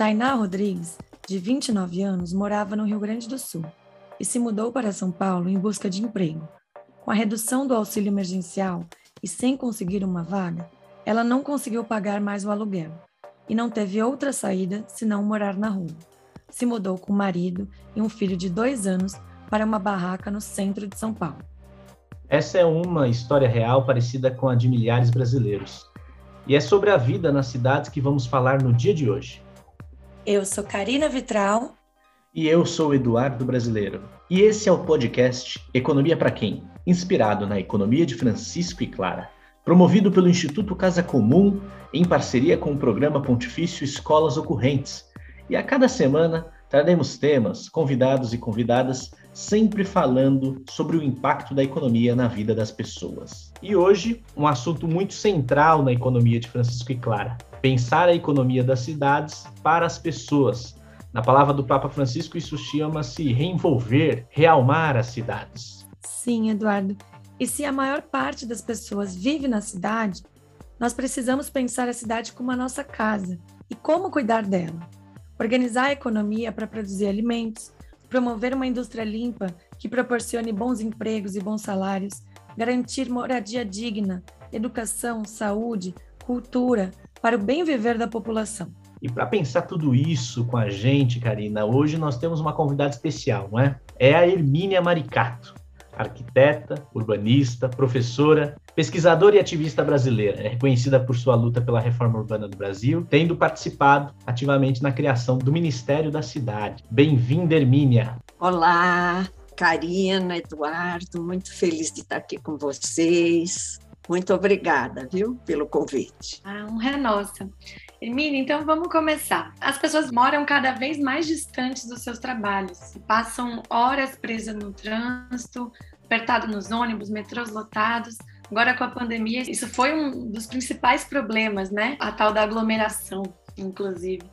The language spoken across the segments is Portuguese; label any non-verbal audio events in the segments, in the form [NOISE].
Tainá Rodrigues, de 29 anos, morava no Rio Grande do Sul e se mudou para São Paulo em busca de emprego. Com a redução do auxílio emergencial e sem conseguir uma vaga, ela não conseguiu pagar mais o aluguel e não teve outra saída senão morar na rua. Se mudou com o marido e um filho de dois anos para uma barraca no centro de São Paulo. Essa é uma história real parecida com a de milhares brasileiros. E é sobre a vida nas cidades que vamos falar no dia de hoje. Eu sou Karina Vitral. E eu sou Eduardo Brasileiro. E esse é o podcast Economia para Quem? Inspirado na economia de Francisco e Clara. Promovido pelo Instituto Casa Comum, em parceria com o programa Pontifício Escolas Ocorrentes. E a cada semana traremos temas, convidados e convidadas sempre falando sobre o impacto da economia na vida das pessoas. E hoje, um assunto muito central na economia de Francisco e Clara: pensar a economia das cidades para as pessoas. Na palavra do Papa Francisco, isso chama-se reenvolver, realmar as cidades. Sim, Eduardo. E se a maior parte das pessoas vive na cidade, nós precisamos pensar a cidade como a nossa casa e como cuidar dela. Organizar a economia para produzir alimentos, promover uma indústria limpa que proporcione bons empregos e bons salários, garantir moradia digna, educação, saúde, cultura, para o bem viver da população. E para pensar tudo isso com a gente, Karina, hoje nós temos uma convidada especial, não é? É a Hermínia Maricato arquiteta, urbanista, professora, pesquisadora e ativista brasileira. É reconhecida por sua luta pela reforma urbana do Brasil, tendo participado ativamente na criação do Ministério da Cidade. Bem-vinda, Hermínia. Olá, Karina, Eduardo, muito feliz de estar aqui com vocês. Muito obrigada, viu, pelo convite. A honra é nossa. Hermínia, então vamos começar. As pessoas moram cada vez mais distantes dos seus trabalhos, passam horas presas no trânsito, apertado nos ônibus, metrôs lotados. Agora com a pandemia, isso foi um dos principais problemas, né? A tal da aglomeração, inclusive.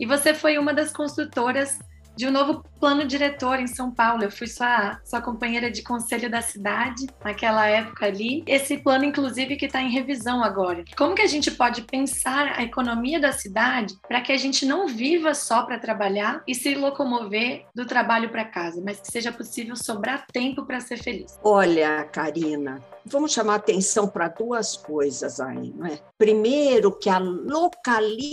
E você foi uma das construtoras de um novo plano diretor em São Paulo. Eu fui sua, sua companheira de conselho da cidade naquela época ali. Esse plano, inclusive, que está em revisão agora. Como que a gente pode pensar a economia da cidade para que a gente não viva só para trabalhar e se locomover do trabalho para casa, mas que seja possível sobrar tempo para ser feliz? Olha, Karina, vamos chamar atenção para duas coisas aí, não é? Primeiro, que a localização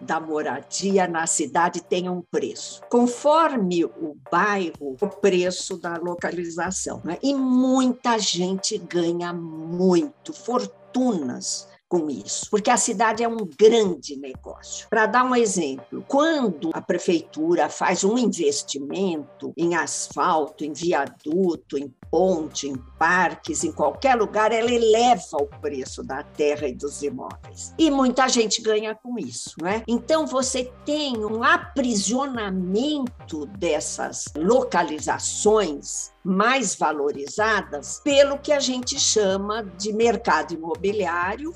da moradia na cidade tem um preço. Conforme o bairro, o preço da localização. Né? E muita gente ganha muito, fortunas com isso, porque a cidade é um grande negócio. Para dar um exemplo, quando a prefeitura faz um investimento em asfalto, em viaduto, em ponte, em parques, em qualquer lugar, ela eleva o preço da terra e dos imóveis. E muita gente ganha com isso, não é? Então você tem um aprisionamento dessas localizações mais valorizadas pelo que a gente chama de mercado imobiliário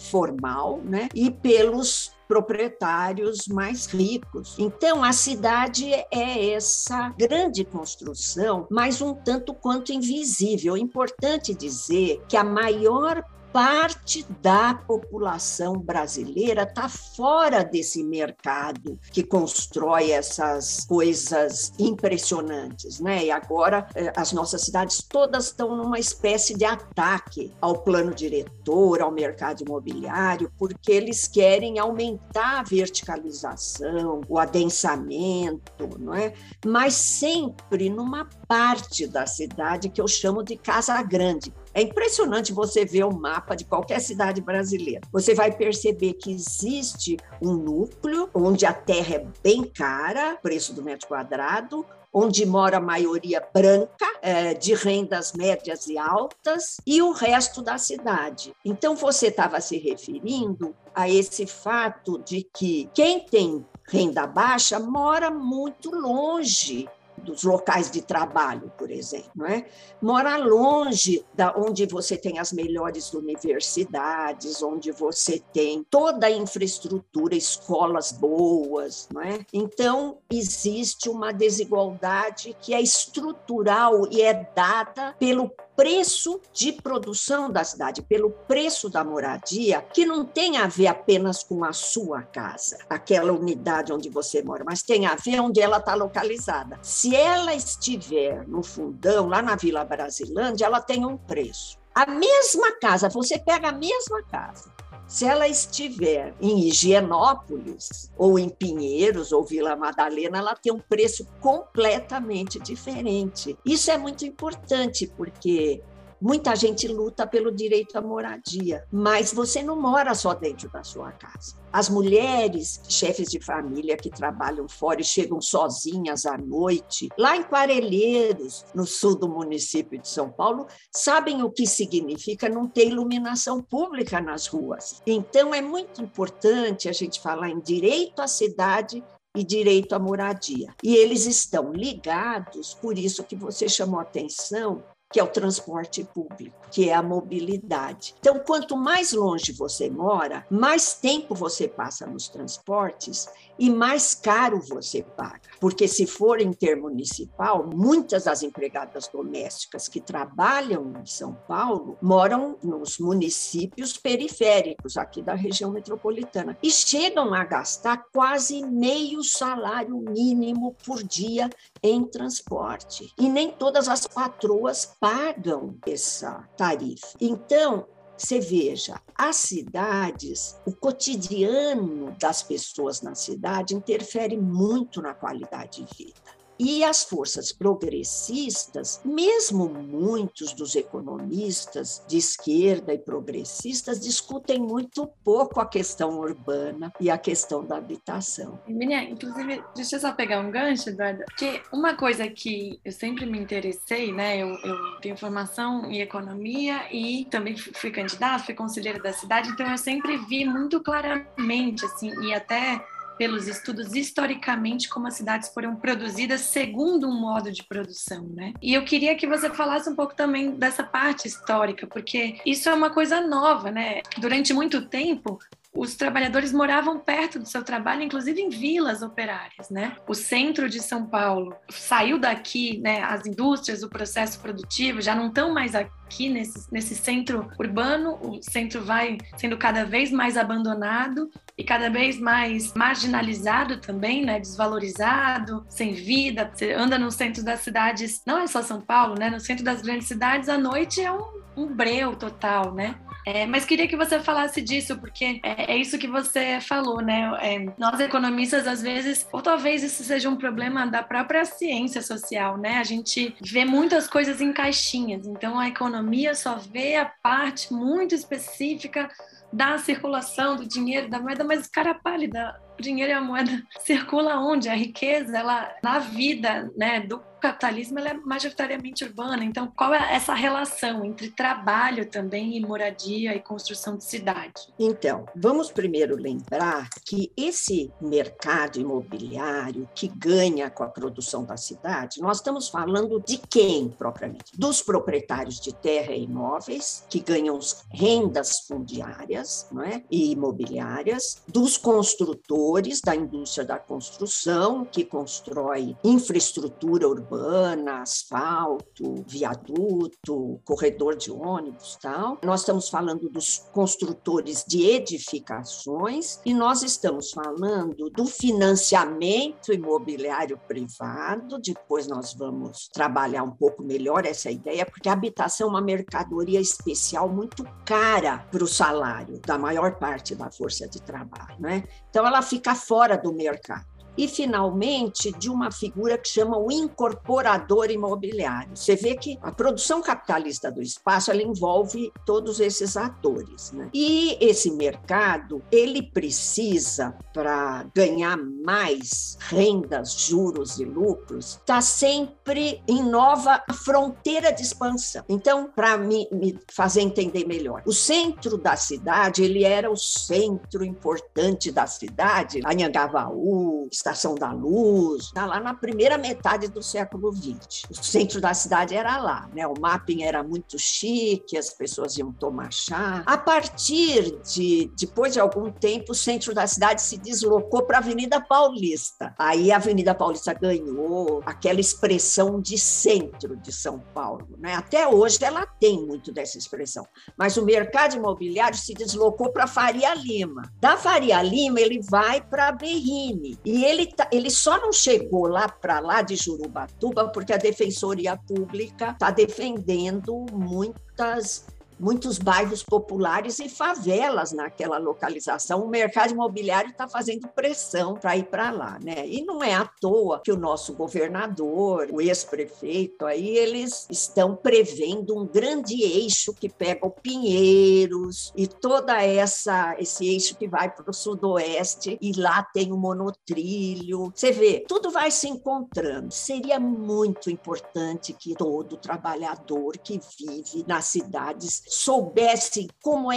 né? E pelos proprietários mais ricos. Então, a cidade é essa grande construção, mas um tanto quanto invisível. É importante dizer que a maior parte da população brasileira está fora desse mercado que constrói essas coisas impressionantes, né? E agora eh, as nossas cidades todas estão numa espécie de ataque ao plano diretor, ao mercado imobiliário, porque eles querem aumentar a verticalização, o adensamento, não é? Mas sempre numa parte da cidade que eu chamo de casa grande, é impressionante você ver o um mapa de qualquer cidade brasileira. Você vai perceber que existe um núcleo onde a terra é bem cara, preço do metro quadrado, onde mora a maioria branca, é, de rendas médias e altas, e o resto da cidade. Então, você estava se referindo a esse fato de que quem tem renda baixa mora muito longe dos locais de trabalho, por exemplo, é? Mora longe da onde você tem as melhores universidades, onde você tem toda a infraestrutura, escolas boas, não é? Então existe uma desigualdade que é estrutural e é dada pelo preço de produção da cidade, pelo preço da moradia, que não tem a ver apenas com a sua casa, aquela unidade onde você mora, mas tem a ver onde ela está localizada. Se ela estiver no fundão, lá na Vila Brasilândia, ela tem um preço. A mesma casa, você pega a mesma casa, se ela estiver em Higienópolis, ou em Pinheiros, ou Vila Madalena, ela tem um preço completamente diferente. Isso é muito importante, porque Muita gente luta pelo direito à moradia, mas você não mora só dentro da sua casa. As mulheres, chefes de família que trabalham fora e chegam sozinhas à noite, lá em Parelheiros, no sul do município de São Paulo, sabem o que significa não ter iluminação pública nas ruas. Então, é muito importante a gente falar em direito à cidade e direito à moradia. E eles estão ligados, por isso que você chamou atenção que é o transporte público, que é a mobilidade. Então, quanto mais longe você mora, mais tempo você passa nos transportes e mais caro você paga. Porque se for intermunicipal, muitas das empregadas domésticas que trabalham em São Paulo moram nos municípios periféricos aqui da região metropolitana e chegam a gastar quase meio salário mínimo por dia em transporte. E nem todas as patroas pagam essa tarifa. Então, você veja, as cidades, o cotidiano das pessoas na cidade interfere muito na qualidade de vida. E as forças progressistas, mesmo muitos dos economistas de esquerda e progressistas, discutem muito pouco a questão urbana e a questão da habitação. Minia, inclusive, deixa eu só pegar um gancho, Eduardo, porque uma coisa que eu sempre me interessei, né? Eu, eu tenho formação em economia e também fui candidata, fui conselheira da cidade, então eu sempre vi muito claramente, assim, e até pelos estudos historicamente como as cidades foram produzidas segundo um modo de produção, né? E eu queria que você falasse um pouco também dessa parte histórica, porque isso é uma coisa nova, né? Durante muito tempo, os trabalhadores moravam perto do seu trabalho, inclusive em vilas operárias, né? O centro de São Paulo saiu daqui, né? As indústrias, o processo produtivo já não estão mais aqui nesse, nesse centro urbano, o centro vai sendo cada vez mais abandonado cada vez mais marginalizado também, né? Desvalorizado, sem vida. Você anda no centro das cidades, não é só São Paulo, né? No centro das grandes cidades, à noite é um, um breu total, né? É, mas queria que você falasse disso, porque é, é isso que você falou, né? É, nós economistas, às vezes, ou talvez isso seja um problema da própria ciência social, né? A gente vê muitas coisas em caixinhas, então a economia só vê a parte muito específica da circulação do dinheiro, da moeda, mas cara pálida, o dinheiro e a moeda [LAUGHS] circula onde? A riqueza, ela na vida, né, do capitalismo é majoritariamente urbana. Então, qual é essa relação entre trabalho também e moradia e construção de cidade? Então, vamos primeiro lembrar que esse mercado imobiliário que ganha com a produção da cidade, nós estamos falando de quem propriamente? Dos proprietários de terra e imóveis, que ganham rendas fundiárias não é? e imobiliárias, dos construtores da indústria da construção, que constrói infraestrutura urbana urbana, asfalto, viaduto, corredor de ônibus, tal. Nós estamos falando dos construtores de edificações e nós estamos falando do financiamento imobiliário privado. Depois nós vamos trabalhar um pouco melhor essa ideia, porque a habitação é uma mercadoria especial muito cara para o salário da maior parte da força de trabalho, né? Então ela fica fora do mercado e, finalmente, de uma figura que chama o incorporador imobiliário. Você vê que a produção capitalista do espaço ela envolve todos esses atores. Né? E esse mercado, ele precisa, para ganhar mais rendas, juros e lucros, está sempre em nova fronteira de expansão. Então, para me, me fazer entender melhor, o centro da cidade, ele era o centro importante da cidade, Anhangabaú, Estação da Luz, tá lá na primeira metade do século XX. O centro da cidade era lá, né? O mapping era muito chique, as pessoas iam tomar chá. A partir de depois de algum tempo, o centro da cidade se deslocou para a Avenida Paulista. Aí a Avenida Paulista ganhou aquela expressão de centro de São Paulo, né? Até hoje ela tem muito dessa expressão. Mas o mercado imobiliário se deslocou para Faria Lima. Da Faria Lima ele vai para Berrine. E ele tá, ele só não chegou lá para lá de Jurubatuba porque a Defensoria Pública está defendendo muitas muitos bairros populares e favelas naquela localização. O mercado imobiliário está fazendo pressão para ir para lá, né? E não é à toa que o nosso governador, o ex-prefeito, aí eles estão prevendo um grande eixo que pega o Pinheiros e toda essa esse eixo que vai para o sudoeste e lá tem o monotrilho. Você vê, tudo vai se encontrando. Seria muito importante que todo trabalhador que vive nas cidades soubessem como é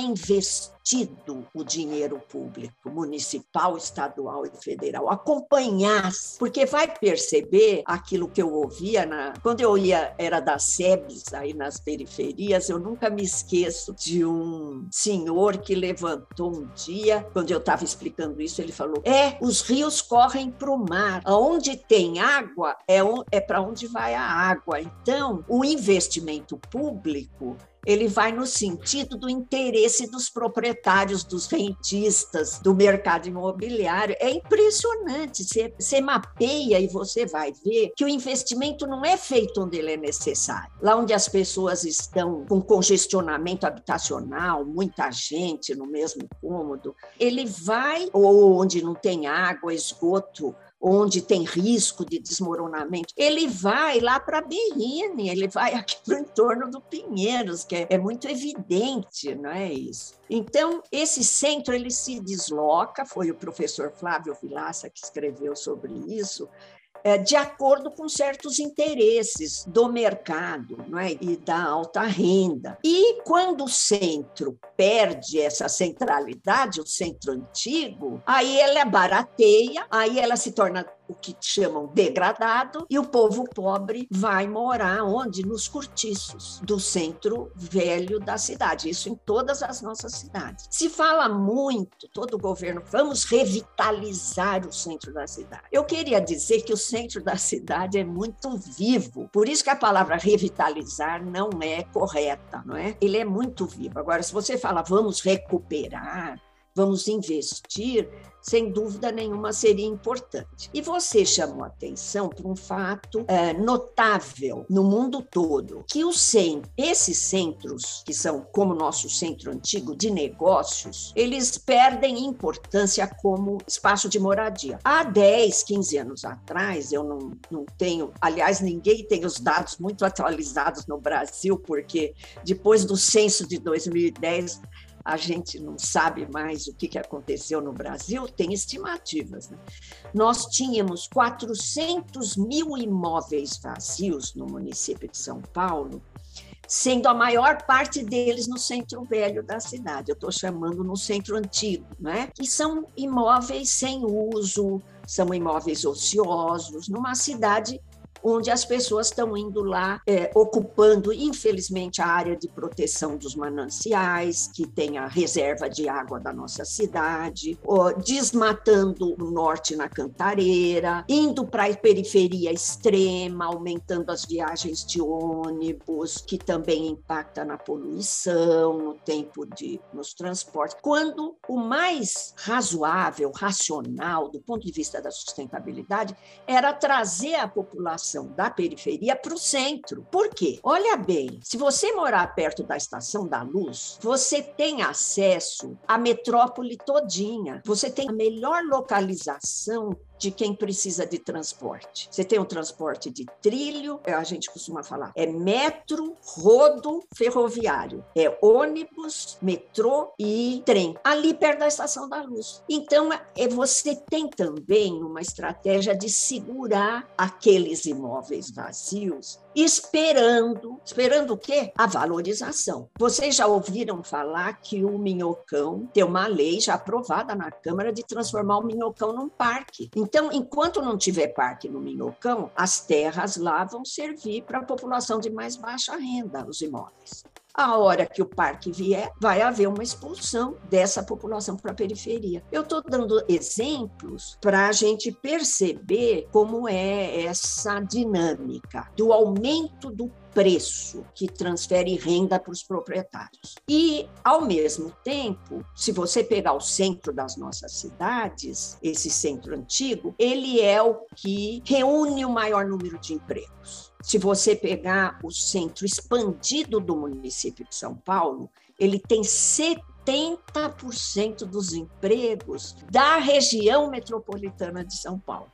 o dinheiro público, municipal, estadual e federal, acompanhasse, porque vai perceber aquilo que eu ouvia na, quando eu ia, era das SEBs, aí nas periferias, eu nunca me esqueço de um senhor que levantou um dia, quando eu estava explicando isso, ele falou: é, os rios correm para o mar, aonde tem água é, é para onde vai a água. Então, o investimento público ele vai no sentido do interesse dos proprietários, dos rentistas, do mercado imobiliário. É impressionante. Você, você mapeia e você vai ver que o investimento não é feito onde ele é necessário. Lá onde as pessoas estão com congestionamento habitacional, muita gente no mesmo cômodo, ele vai, ou onde não tem água, esgoto, onde tem risco de desmoronamento, ele vai lá para Berrine, ele vai aqui para o entorno do Pinheiros, que é, é, muito evidente, não é isso? Então, esse centro ele se desloca, foi o professor Flávio Vilaça que escreveu sobre isso, de acordo com certos interesses do mercado não é? e da alta renda. E quando o centro perde essa centralidade, o centro antigo, aí ela barateia, aí ela se torna o que chamam degradado, e o povo pobre vai morar onde? Nos cortiços do centro velho da cidade, isso em todas as nossas cidades. Se fala muito, todo o governo, vamos revitalizar o centro da cidade. Eu queria dizer que o centro da cidade é muito vivo, por isso que a palavra revitalizar não é correta, não é? Ele é muito vivo. Agora, se você fala vamos recuperar, vamos investir, sem dúvida nenhuma seria importante. E você chamou atenção para um fato é, notável no mundo todo, que os centros, esses centros, que são como o nosso centro antigo de negócios, eles perdem importância como espaço de moradia. Há 10, 15 anos atrás, eu não, não tenho, aliás, ninguém tem os dados muito atualizados no Brasil, porque depois do censo de 2010, a gente não sabe mais o que aconteceu no Brasil, tem estimativas. Né? Nós tínhamos 400 mil imóveis vazios no município de São Paulo, sendo a maior parte deles no centro velho da cidade. Eu estou chamando no centro antigo, né? que são imóveis sem uso, são imóveis ociosos, numa cidade onde as pessoas estão indo lá é, ocupando, infelizmente, a área de proteção dos mananciais, que tem a reserva de água da nossa cidade, ó, desmatando o norte na Cantareira, indo para a periferia extrema, aumentando as viagens de ônibus, que também impacta na poluição, no tempo de nos transportes. Quando o mais razoável, racional, do ponto de vista da sustentabilidade, era trazer a população população da periferia para o centro. Por quê? Olha bem, se você morar perto da Estação da Luz, você tem acesso à metrópole todinha. Você tem a melhor localização de quem precisa de transporte. Você tem o transporte de trilho, é, a gente costuma falar, é metro, rodo, ferroviário, é ônibus, metrô e trem, ali perto da Estação da Luz. Então, é, você tem também uma estratégia de segurar aqueles imóveis imóveis vazios, esperando, esperando o quê? A valorização. Vocês já ouviram falar que o Minhocão tem uma lei já aprovada na Câmara de transformar o Minhocão num parque. Então, enquanto não tiver parque no Minhocão, as terras lá vão servir para a população de mais baixa renda, os imóveis a hora que o parque vier, vai haver uma expulsão dessa população para a periferia. Eu estou dando exemplos para a gente perceber como é essa dinâmica do aumento do preço que transfere renda para os proprietários. E, ao mesmo tempo, se você pegar o centro das nossas cidades, esse centro antigo, ele é o que reúne o maior número de empregos. Se você pegar o centro expandido do município de São Paulo, ele tem 70% dos empregos da região metropolitana de São Paulo,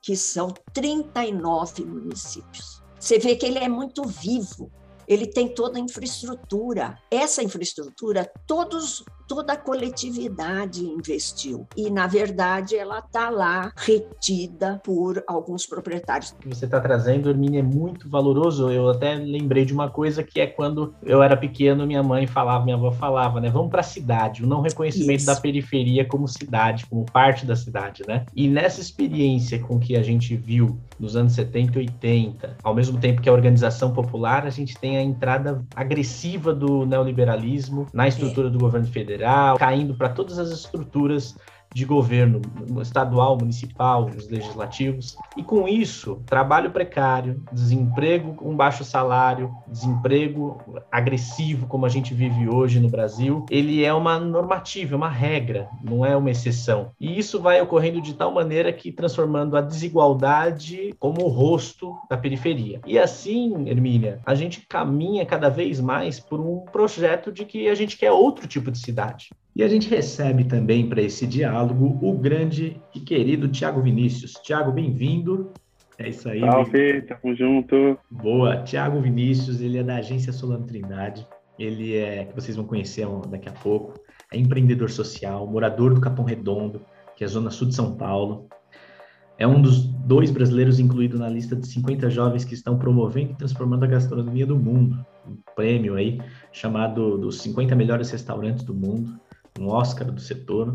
que são 39 municípios. Você vê que ele é muito vivo, ele tem toda a infraestrutura. Essa infraestrutura, todos, toda a coletividade investiu. E, na verdade, ela está lá retida por alguns proprietários. O que você está trazendo, Hermine, é muito valoroso. Eu até lembrei de uma coisa que é quando eu era pequeno, minha mãe falava, minha avó falava, né? Vamos para a cidade, o não reconhecimento Isso. da periferia como cidade, como parte da cidade, né? E nessa experiência com que a gente viu nos anos 70 e 80, ao mesmo tempo que a organização popular, a gente tem a entrada agressiva do neoliberalismo na estrutura do governo federal, caindo para todas as estruturas de governo estadual, municipal, os legislativos. E com isso, trabalho precário, desemprego com baixo salário, desemprego agressivo, como a gente vive hoje no Brasil, ele é uma normativa, uma regra, não é uma exceção. E isso vai ocorrendo de tal maneira que transformando a desigualdade como o rosto da periferia. E assim, Hermínia, a gente caminha cada vez mais por um projeto de que a gente quer outro tipo de cidade. E a gente recebe também para esse diálogo o grande e querido Tiago Vinícius. Tiago, bem-vindo. É isso aí. Salve, tamo junto. Boa. Tiago Vinícius, ele é da agência Solano Trindade. Ele é, que vocês vão conhecer daqui a pouco, é empreendedor social, morador do Capão Redondo, que é a zona sul de São Paulo. É um dos dois brasileiros incluído na lista de 50 jovens que estão promovendo e transformando a gastronomia do mundo. Um prêmio aí chamado dos 50 melhores restaurantes do mundo um Oscar do setor.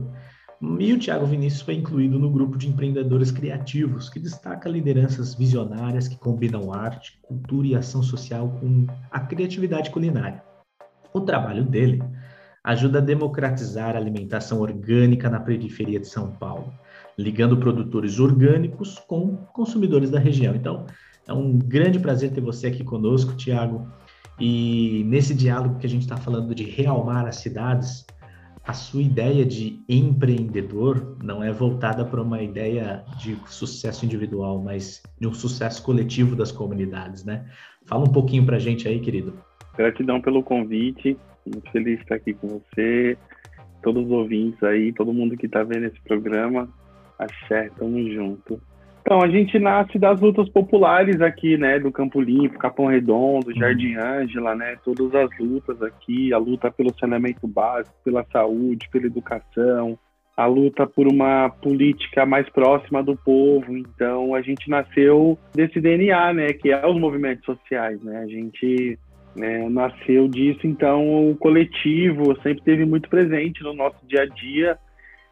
E o Tiago Vinícius foi incluído no grupo de empreendedores criativos, que destaca lideranças visionárias que combinam arte, cultura e ação social com a criatividade culinária. O trabalho dele ajuda a democratizar a alimentação orgânica na periferia de São Paulo, ligando produtores orgânicos com consumidores da região. Então, é um grande prazer ter você aqui conosco, Tiago. E nesse diálogo que a gente está falando de realmar as cidades, a sua ideia de empreendedor não é voltada para uma ideia de sucesso individual, mas de um sucesso coletivo das comunidades, né? Fala um pouquinho para a gente aí, querido. Gratidão pelo convite, muito feliz de estar aqui com você, todos os ouvintes aí, todo mundo que está vendo esse programa. Axé, tamo junto. Então, a gente nasce das lutas populares aqui, né, do Campo Limpo, Capão Redondo, uhum. Jardim Ângela, né, todas as lutas aqui, a luta pelo saneamento básico, pela saúde, pela educação, a luta por uma política mais próxima do povo. Então, a gente nasceu desse DNA, né, que é os movimentos sociais, né, a gente né, nasceu disso, então o coletivo sempre teve muito presente no nosso dia a dia,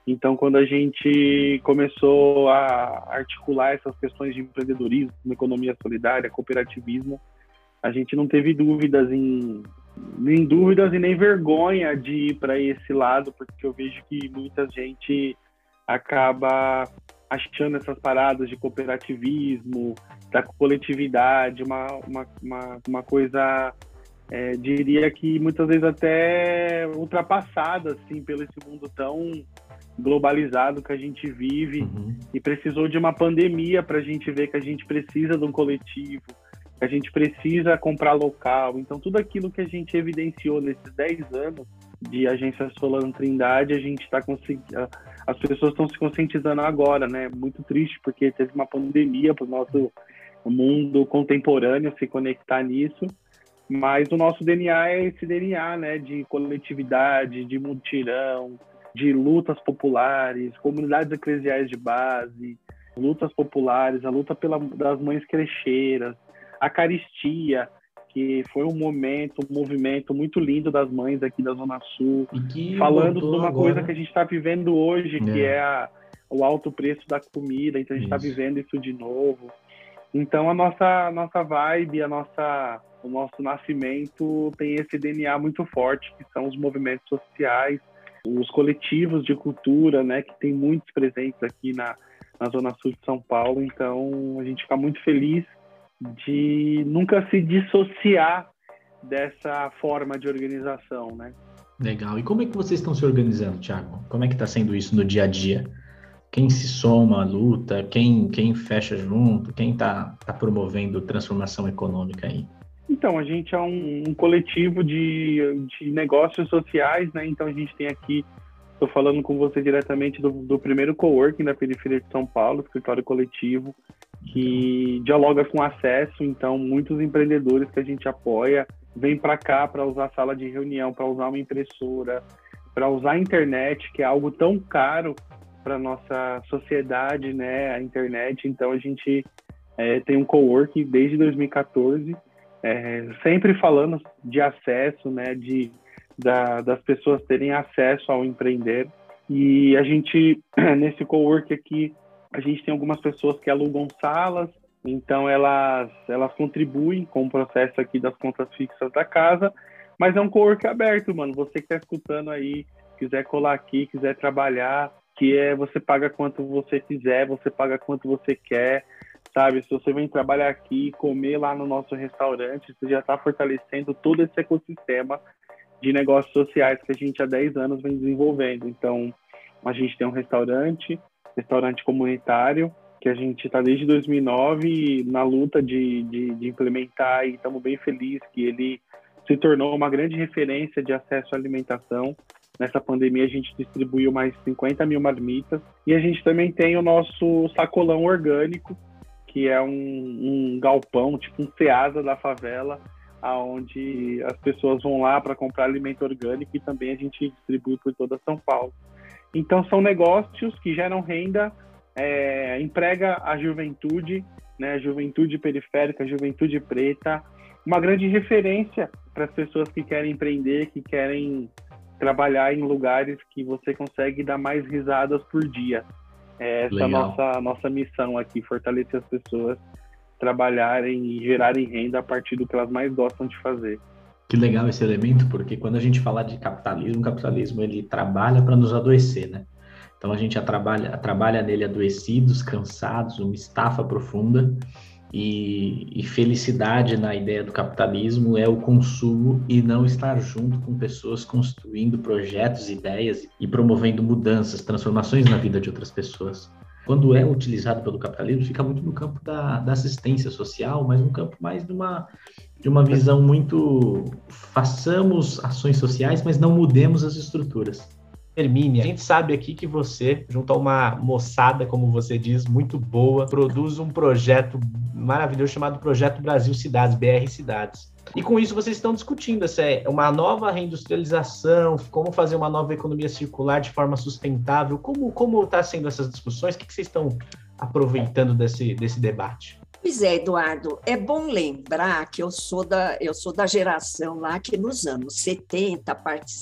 então, quando a gente começou a articular essas questões de empreendedorismo, economia solidária, cooperativismo, a gente não teve dúvidas em nem dúvidas e nem vergonha de ir para esse lado, porque eu vejo que muita gente acaba achando essas paradas de cooperativismo, da coletividade, uma, uma, uma, uma coisa, é, diria que muitas vezes até ultrapassada, assim, pelo esse mundo tão globalizado que a gente vive uhum. e precisou de uma pandemia para a gente ver que a gente precisa de um coletivo, que a gente precisa comprar local. Então, tudo aquilo que a gente evidenciou nesses 10 anos de agência Solano Trindade, a gente está conseguindo. As pessoas estão se conscientizando agora, né? Muito triste, porque teve uma pandemia para o nosso mundo contemporâneo se conectar nisso. Mas o nosso DNA é esse DNA, né? De coletividade, de mutirão, de lutas populares, comunidades eclesiais de base, lutas populares, a luta pela, das mães crecheiras, a caristia, que foi um momento, um movimento muito lindo das mães aqui da Zona Sul, falando de uma agora... coisa que a gente está vivendo hoje, é. que é a, o alto preço da comida, então a gente está vivendo isso de novo. Então a nossa nossa vibe, a nossa o nosso nascimento tem esse DNA muito forte, que são os movimentos sociais, os coletivos de cultura, né, que tem muitos presentes aqui na, na Zona Sul de São Paulo. Então a gente fica muito feliz de nunca se dissociar dessa forma de organização, né? Legal. E como é que vocês estão se organizando, Thiago? Como é que está sendo isso no dia a dia? Quem se soma à luta? Quem, quem fecha junto? Quem está tá promovendo transformação econômica aí? Então, a gente é um, um coletivo de, de negócios sociais, né? Então, a gente tem aqui, estou falando com você diretamente do, do primeiro coworking da periferia de São Paulo, escritório coletivo, que dialoga com acesso. Então, muitos empreendedores que a gente apoia vêm para cá para usar sala de reunião, para usar uma impressora, para usar a internet, que é algo tão caro para nossa sociedade, né? A internet. Então, a gente é, tem um coworking desde 2014, é, sempre falando de acesso, né? De da, das pessoas terem acesso ao empreender. E a gente, [CLEARS THROAT] nesse coworking aqui, a gente tem algumas pessoas que alugam salas, então elas, elas contribuem com o processo aqui das contas fixas da casa, mas é um co-work aberto, mano. Você que está escutando aí, quiser colar aqui, quiser trabalhar, que é você paga quanto você quiser, você paga quanto você quer, sabe? Se você vem trabalhar aqui, comer lá no nosso restaurante, você já está fortalecendo todo esse ecossistema de negócios sociais que a gente há 10 anos vem desenvolvendo. Então, a gente tem um restaurante, restaurante comunitário, que a gente está desde 2009 na luta de, de, de implementar e estamos bem felizes que ele se tornou uma grande referência de acesso à alimentação. Nessa pandemia, a gente distribuiu mais 50 mil marmitas. E a gente também tem o nosso sacolão orgânico, que é um, um galpão, tipo um ceasa da favela, aonde as pessoas vão lá para comprar alimento orgânico e também a gente distribui por toda São Paulo. Então, são negócios que geram renda, é, emprega a juventude, né, juventude periférica, juventude preta, uma grande referência para as pessoas que querem empreender, que querem trabalhar em lugares que você consegue dar mais risadas por dia. É essa a nossa, nossa missão aqui, fortalecer as pessoas trabalharem e gerarem renda a partir do que elas mais gostam de fazer. Que legal esse elemento, porque quando a gente fala de capitalismo, o capitalismo ele trabalha para nos adoecer, né? Então a gente trabalha, trabalha nele adoecidos, cansados, uma estafa profunda. E, e, felicidade na ideia do capitalismo é o consumo e não estar junto com pessoas construindo projetos, ideias e promovendo mudanças, transformações na vida de outras pessoas. Quando é utilizado pelo capitalismo, fica muito no campo da, da assistência social, mas no campo mais de uma de uma visão muito façamos ações sociais, mas não mudemos as estruturas. Hermínia, a gente sabe aqui que você, junto a uma moçada, como você diz, muito boa, produz um projeto maravilhoso chamado Projeto Brasil Cidades, BR Cidades. E com isso vocês estão discutindo essa é uma nova reindustrialização, como fazer uma nova economia circular de forma sustentável. Como como está sendo essas discussões? O que, que vocês estão aproveitando desse, desse debate? Pois é, Eduardo, é bom lembrar que eu sou da, eu sou da geração lá que nos anos 70,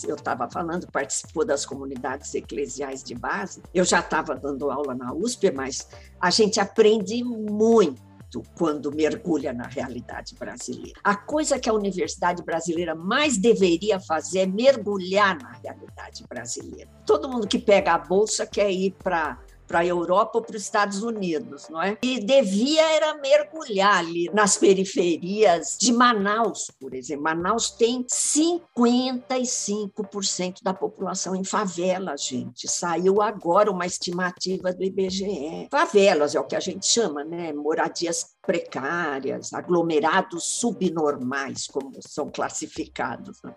eu estava falando, participou das comunidades eclesiais de base. Eu já estava dando aula na USP, mas a gente aprende muito quando mergulha na realidade brasileira. A coisa que a universidade brasileira mais deveria fazer é mergulhar na realidade brasileira. Todo mundo que pega a bolsa quer ir para para a Europa ou para os Estados Unidos, não é? E devia era mergulhar ali nas periferias de Manaus, por exemplo. Manaus tem 55% da população em favela, gente. Saiu agora uma estimativa do IBGE. Favelas é o que a gente chama, né? Moradias precárias, aglomerados subnormais, como são classificados. Né?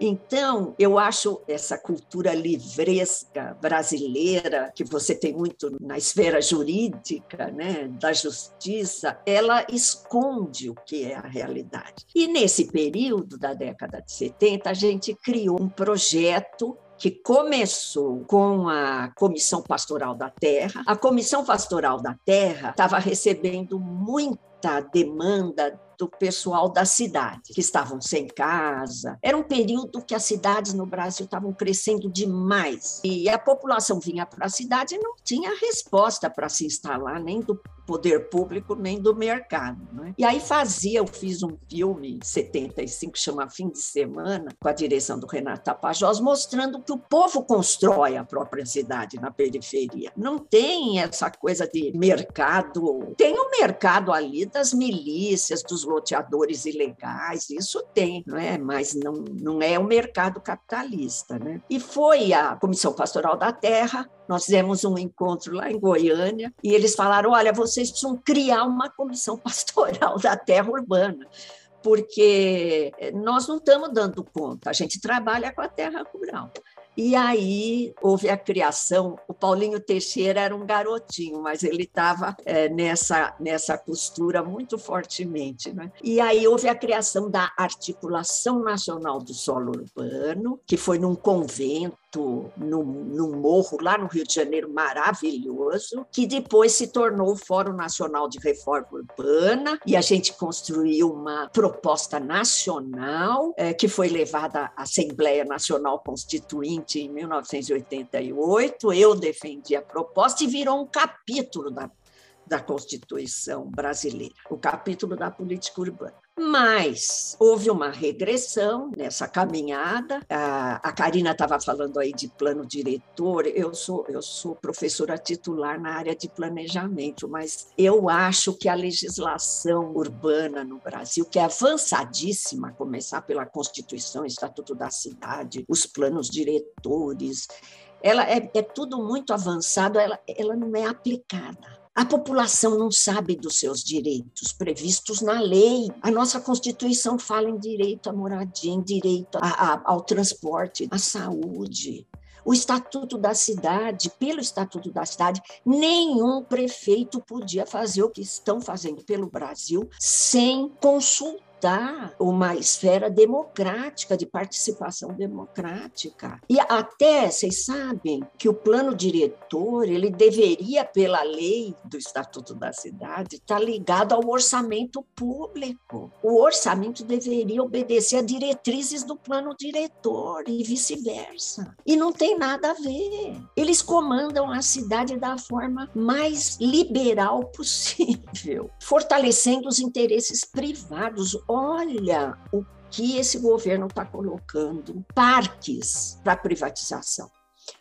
Então, eu acho essa cultura livresca brasileira, que você tem muito na esfera jurídica, né, da justiça, ela esconde o que é a realidade. E nesse período da década de 70, a gente criou um projeto que começou com a Comissão Pastoral da Terra. A Comissão Pastoral da Terra estava recebendo muita demanda do pessoal da cidade, que estavam sem casa. Era um período que as cidades no Brasil estavam crescendo demais. E a população vinha para a cidade e não tinha resposta para se instalar, nem do poder público nem do mercado. Né? E aí fazia, eu fiz um filme em 75, chama Fim de Semana, com a direção do Renato Tapajós, mostrando que o povo constrói a própria cidade na periferia. Não tem essa coisa de mercado. Tem o mercado ali das milícias, dos loteadores ilegais, isso tem, não é? mas não, não é o mercado capitalista. Né? E foi a Comissão Pastoral da Terra, nós fizemos um encontro lá em Goiânia, e eles falaram: olha, vocês precisam criar uma comissão [LAUGHS] pastoral da terra urbana porque nós não estamos dando conta, a gente trabalha com a terra rural. E aí houve a criação. O Paulinho Teixeira era um garotinho, mas ele estava é, nessa, nessa costura muito fortemente. Né? E aí houve a criação da Articulação Nacional do Solo Urbano, que foi num convento num, num morro lá no Rio de Janeiro maravilhoso, que depois se tornou o Fórum Nacional de Reforma Urbana, e a gente construiu uma proposta nacional é, que foi levada à Assembleia Nacional Constituinte em 1988. Eu defendi a proposta e virou um capítulo da da Constituição brasileira, o capítulo da política urbana. Mas houve uma regressão nessa caminhada. A, Karina estava falando aí de plano diretor. Eu sou, eu sou professora titular na área de planejamento, mas eu acho que a legislação urbana no Brasil, que é avançadíssima, a começar pela Constituição, Estatuto da Cidade, os planos diretores, ela é, é tudo muito avançado, ela, ela não é aplicada. A população não sabe dos seus direitos previstos na lei. A nossa Constituição fala em direito à moradia, em direito a, a, ao transporte, à saúde. O Estatuto da Cidade, pelo Estatuto da Cidade, nenhum prefeito podia fazer o que estão fazendo pelo Brasil sem consultar uma esfera democrática, de participação democrática. E até, vocês sabem, que o plano diretor, ele deveria, pela lei do Estatuto da Cidade, estar tá ligado ao orçamento público. O orçamento deveria obedecer a diretrizes do plano diretor e vice-versa. E não tem nada a ver. Eles comandam a cidade da forma mais liberal possível, fortalecendo os interesses privados olha o que esse governo está colocando parques para privatização.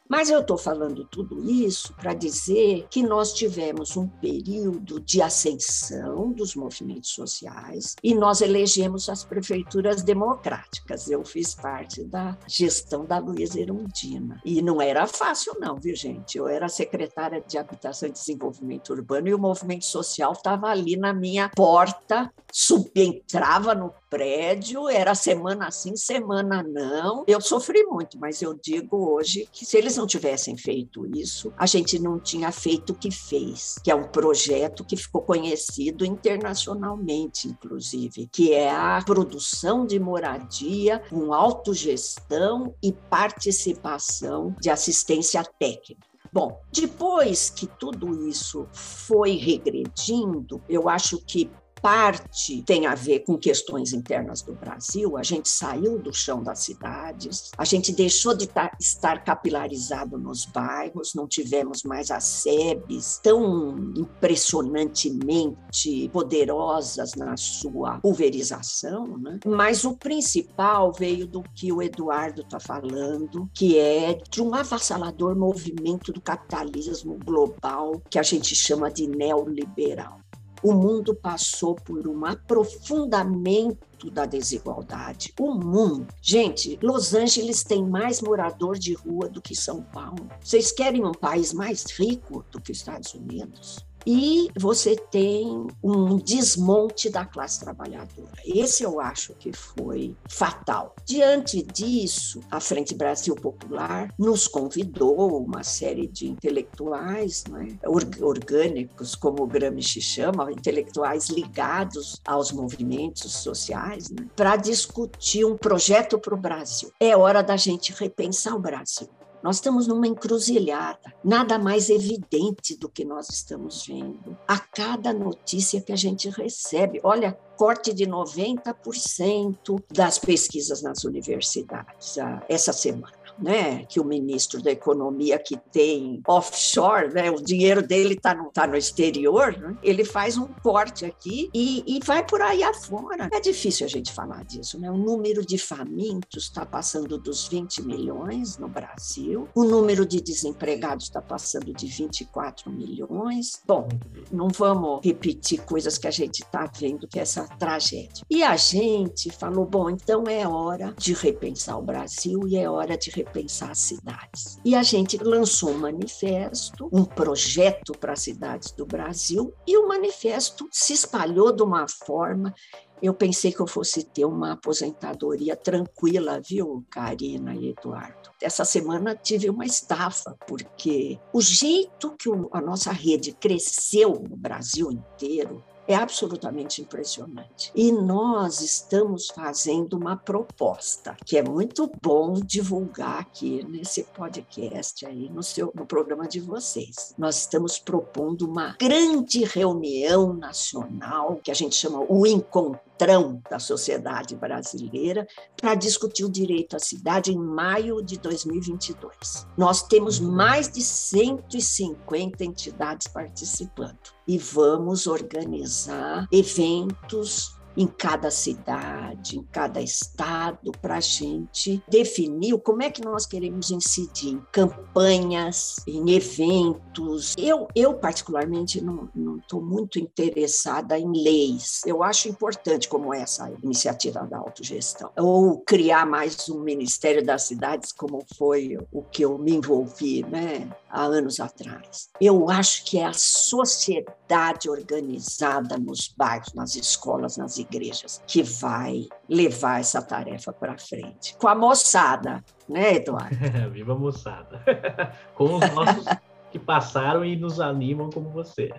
Mas eu estou falando tudo isso para dizer que nós tivemos um período de ascensão dos movimentos sociais e nós elegemos as prefeituras democráticas. Eu fiz parte da gestão da Luísa Erundina. E não era fácil, não, viu, gente? Eu era secretária de Habitação e Desenvolvimento Urbano e o movimento social estava ali na minha porta, subentrava no prédio, era semana sim, semana não. Eu sofri muito, mas eu digo hoje que se eles não tivessem feito isso, a gente não tinha feito o que fez, que é um projeto que ficou conhecido internacionalmente, inclusive, que é a produção de moradia com autogestão e participação de assistência técnica. Bom, depois que tudo isso foi regredindo, eu acho que parte tem a ver com questões internas do Brasil. A gente saiu do chão das cidades, a gente deixou de estar capilarizado nos bairros, não tivemos mais as SEBs tão impressionantemente poderosas na sua pulverização. Né? Mas o principal veio do que o Eduardo está falando, que é de um avassalador movimento do capitalismo global que a gente chama de neoliberal o mundo passou por um aprofundamento da desigualdade. O mundo. Gente, Los Angeles tem mais morador de rua do que São Paulo. Vocês querem um país mais rico do que os Estados Unidos? E você tem um desmonte da classe trabalhadora. Esse eu acho que foi fatal. Diante disso, a Frente Brasil Popular nos convidou, uma série de intelectuais né, orgânicos, como Gramsci chama, intelectuais ligados aos movimentos sociais, né, para discutir um projeto para o Brasil. É hora da gente repensar o Brasil. Nós estamos numa encruzilhada, nada mais evidente do que nós estamos vendo. A cada notícia que a gente recebe, olha, corte de 90% das pesquisas nas universidades ah, essa semana né, que o ministro da Economia que tem offshore, né, o dinheiro dele está no, tá no exterior, né, ele faz um corte aqui e, e vai por aí afora. É difícil a gente falar disso. Né? O número de famintos está passando dos 20 milhões no Brasil, o número de desempregados está passando de 24 milhões. Bom, não vamos repetir coisas que a gente está vendo, que é essa tragédia. E a gente falou: bom, então é hora de repensar o Brasil e é hora de repensar repensar as cidades. E a gente lançou um manifesto, um projeto para as cidades do Brasil, e o manifesto se espalhou de uma forma eu pensei que eu fosse ter uma aposentadoria tranquila, viu, Karina e Eduardo? Essa semana tive uma estafa, porque o jeito que a nossa rede cresceu no Brasil inteiro é absolutamente impressionante. E nós estamos fazendo uma proposta que é muito bom divulgar aqui nesse podcast aí no seu no programa de vocês. Nós estamos propondo uma grande reunião nacional que a gente chama o encontro patrão da sociedade brasileira para discutir o direito à cidade em maio de 2022. Nós temos mais de 150 entidades participando e vamos organizar eventos em cada cidade, em cada estado, para a gente definir como é que nós queremos incidir em campanhas, em eventos. Eu, eu particularmente, não estou muito interessada em leis. Eu acho importante como essa iniciativa da autogestão. Ou criar mais um Ministério das Cidades, como foi o que eu me envolvi né, há anos atrás. Eu acho que é a sociedade organizada nos bairros, nas escolas, nas igrejas, que vai levar essa tarefa para frente. Com a moçada, né, Eduardo? [LAUGHS] Viva a moçada! [LAUGHS] Com os nossos que passaram e nos animam como você.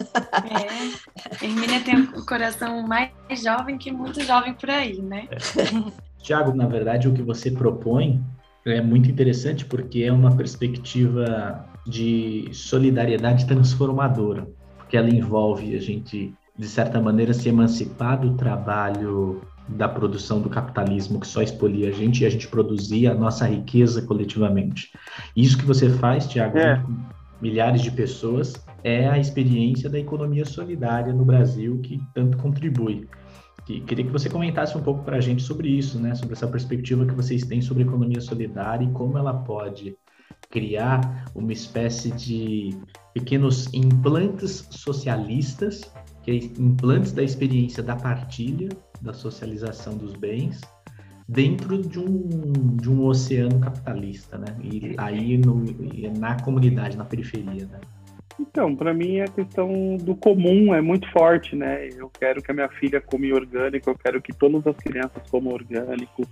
É, Hermínia tem o coração mais jovem que muito jovem por aí, né? É. Tiago, na verdade, o que você propõe é muito interessante porque é uma perspectiva de solidariedade transformadora, porque ela envolve a gente de certa maneira, se emancipar do trabalho da produção do capitalismo que só expolia a gente e a gente produzia a nossa riqueza coletivamente. Isso que você faz, Tiago, é. com milhares de pessoas, é a experiência da economia solidária no Brasil que tanto contribui. E queria que você comentasse um pouco para a gente sobre isso, né? sobre essa perspectiva que vocês têm sobre a economia solidária e como ela pode criar uma espécie de pequenos implantes socialistas que é implantes da experiência da partilha, da socialização dos bens, dentro de um, de um oceano capitalista, né? E aí no, na comunidade, na periferia, né? Então, para mim a questão do comum é muito forte, né? Eu quero que a minha filha come orgânico, eu quero que todas as crianças comam orgânico,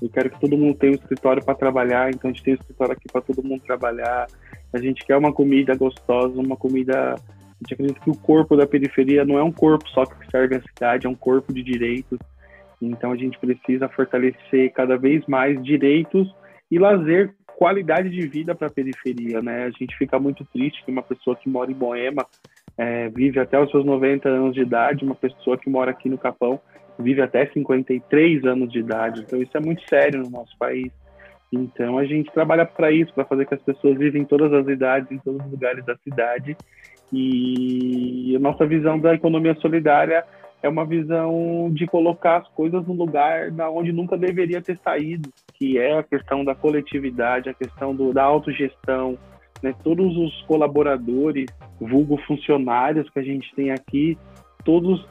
eu quero que todo mundo tenha um escritório para trabalhar, então a gente tem um escritório aqui para todo mundo trabalhar. A gente quer uma comida gostosa, uma comida a gente acredita que o corpo da periferia não é um corpo só que serve à cidade, é um corpo de direitos. Então a gente precisa fortalecer cada vez mais direitos e lazer, qualidade de vida para a periferia, né? A gente fica muito triste que uma pessoa que mora em Moema é, vive até os seus 90 anos de idade, uma pessoa que mora aqui no Capão vive até 53 anos de idade. Então isso é muito sério no nosso país. Então a gente trabalha para isso, para fazer que as pessoas vivem em todas as idades, em todos os lugares da cidade e a nossa visão da economia solidária é uma visão de colocar as coisas no lugar da onde nunca deveria ter saído, que é a questão da coletividade, a questão do, da autogestão, né? Todos os colaboradores, vulgo funcionários que a gente tem aqui, todos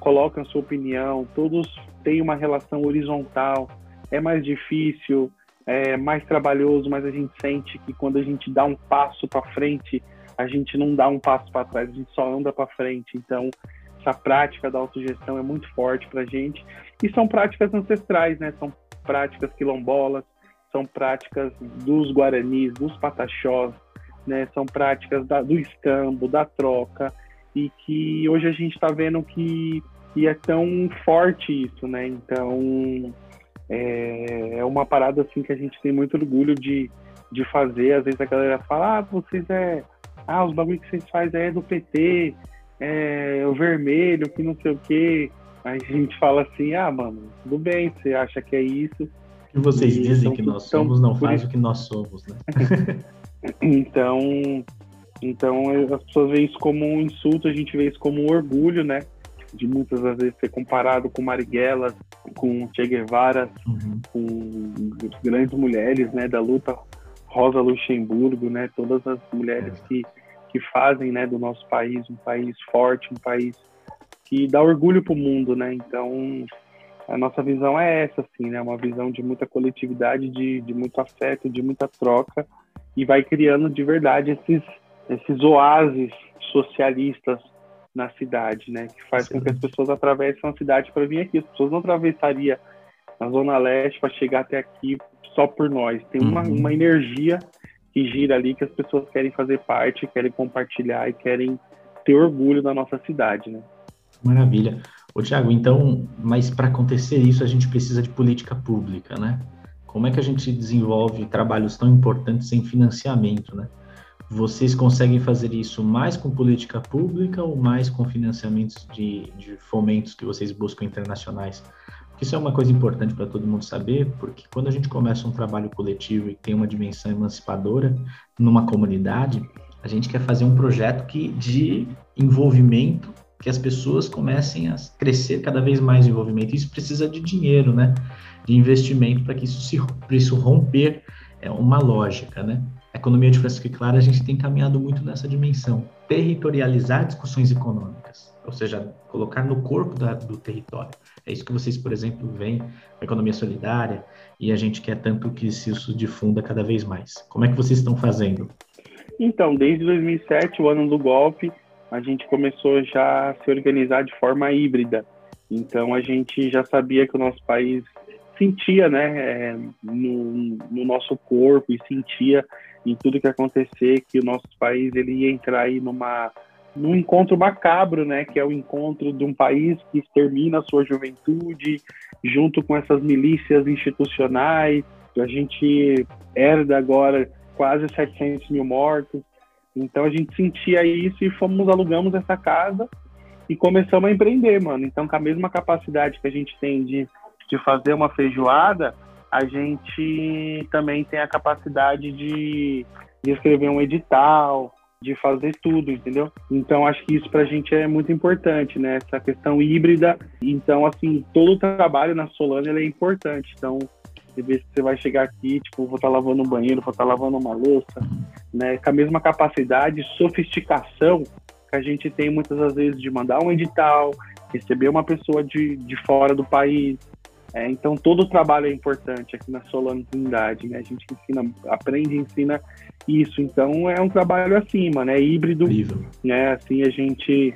colocam a sua opinião, todos têm uma relação horizontal. É mais difícil, é mais trabalhoso, mas a gente sente que quando a gente dá um passo para frente, a gente não dá um passo para trás, a gente só anda para frente. Então, essa prática da autogestão é muito forte para a gente. E são práticas ancestrais, né? São práticas quilombolas, são práticas dos guaranis, dos pataxós, né? São práticas da, do escambo, da troca, e que hoje a gente está vendo que, é tão forte isso, né? Então, é, é uma parada assim que a gente tem muito orgulho de, de fazer. Às vezes a galera fala, ah, vocês é ah, os bagulho que vocês fazem é do PT, é o vermelho, que não sei o quê. Aí a gente fala assim, ah, mano, tudo bem, você acha que é isso. E vocês e dizem então, que nós então, somos, não faz o que nós somos, né? [LAUGHS] então, então as pessoas veem isso como um insulto, a gente vê isso como um orgulho, né? De muitas vezes ser comparado com Marighella, com Che Guevara, uhum. com grandes mulheres, né, da luta Rosa Luxemburgo, né, todas as mulheres é. que, que fazem, né, do nosso país um país forte, um país que dá orgulho para o mundo, né? Então, a nossa visão é essa, assim, né? Uma visão de muita coletividade, de, de muito afeto, de muita troca e vai criando de verdade esses esses oásis socialistas na cidade, né? Que faz Sim. com que as pessoas atravessem a cidade para vir aqui. As pessoas não atravessariam a Zona Leste para chegar até aqui só por nós. Tem uma, uhum. uma energia que gira ali que as pessoas querem fazer parte, querem compartilhar e querem ter orgulho da nossa cidade, né? Maravilha. Ô, Tiago, então, mas para acontecer isso a gente precisa de política pública, né? Como é que a gente desenvolve trabalhos tão importantes sem financiamento, né? Vocês conseguem fazer isso mais com política pública ou mais com financiamentos de, de fomentos que vocês buscam internacionais? Isso é uma coisa importante para todo mundo saber, porque quando a gente começa um trabalho coletivo e tem uma dimensão emancipadora numa comunidade, a gente quer fazer um projeto que de envolvimento, que as pessoas comecem a crescer cada vez mais envolvimento. Isso precisa de dinheiro, né? De investimento para que isso se isso romper é uma lógica, né? A economia de Francisco e Clara a gente tem caminhado muito nessa dimensão, territorializar discussões econômicas, ou seja, colocar no corpo da, do território. É isso que vocês, por exemplo, veem na economia solidária e a gente quer tanto que isso difunda cada vez mais. Como é que vocês estão fazendo? Então, desde 2007, o ano do golpe, a gente começou já a se organizar de forma híbrida. Então, a gente já sabia que o nosso país sentia, né, é, no, no, nosso corpo e sentia em tudo que acontecer que o nosso país ele ia entrar aí numa num encontro macabro, né, que é o encontro de um país que extermina a sua juventude, junto com essas milícias institucionais. A gente herda agora quase 700 mil mortos. Então a gente sentia isso e fomos, alugamos essa casa e começamos a empreender, mano. Então, com a mesma capacidade que a gente tem de, de fazer uma feijoada, a gente também tem a capacidade de, de escrever um edital, de fazer tudo, entendeu? Então acho que isso para a gente é muito importante, né? Essa questão híbrida. Então assim, todo o trabalho na Solana é importante. Então você vê que você vai chegar aqui, tipo, vou estar tá lavando um banheiro, vou estar tá lavando uma louça, né? Com a mesma capacidade, sofisticação que a gente tem muitas vezes de mandar um edital, receber uma pessoa de, de fora do país, é, então, todo o trabalho é importante aqui na Solano Trindade, né? A gente ensina, aprende e ensina isso. Então, é um trabalho assim, mano, é híbrido, né? Assim, a gente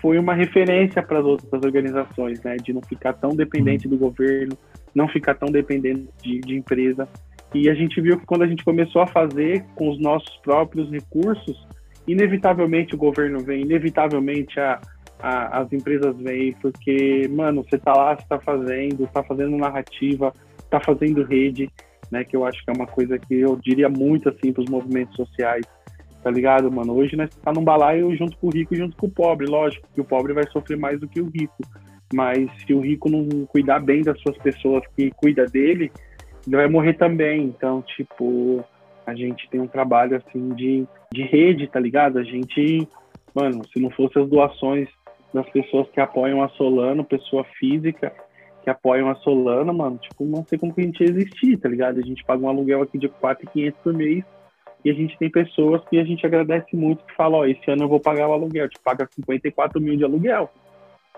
foi uma referência para as outras organizações, né? De não ficar tão dependente do governo, não ficar tão dependente de, de empresa. E a gente viu que quando a gente começou a fazer com os nossos próprios recursos, inevitavelmente o governo vem, inevitavelmente a, a, as empresas vêm, porque, mano, você tá lá, você tá fazendo, tá fazendo narrativa, tá fazendo rede, né? Que eu acho que é uma coisa que eu diria muito, assim, pros movimentos sociais, tá ligado, mano? Hoje nós tá num balaio junto com o rico e junto com o pobre, lógico, que o pobre vai sofrer mais do que o rico, mas se o rico não cuidar bem das suas pessoas que cuida dele, ele vai morrer também, então, tipo, a gente tem um trabalho, assim, de, de rede, tá ligado? A gente, mano, se não fosse as doações das pessoas que apoiam a Solano, pessoa física que apoiam a Solano, mano, tipo, não sei como que a gente ia existir, tá ligado? A gente paga um aluguel aqui de 4,500 por mês e a gente tem pessoas que a gente agradece muito que falam, ó, oh, esse ano eu vou pagar o aluguel, te paga 54 mil de aluguel.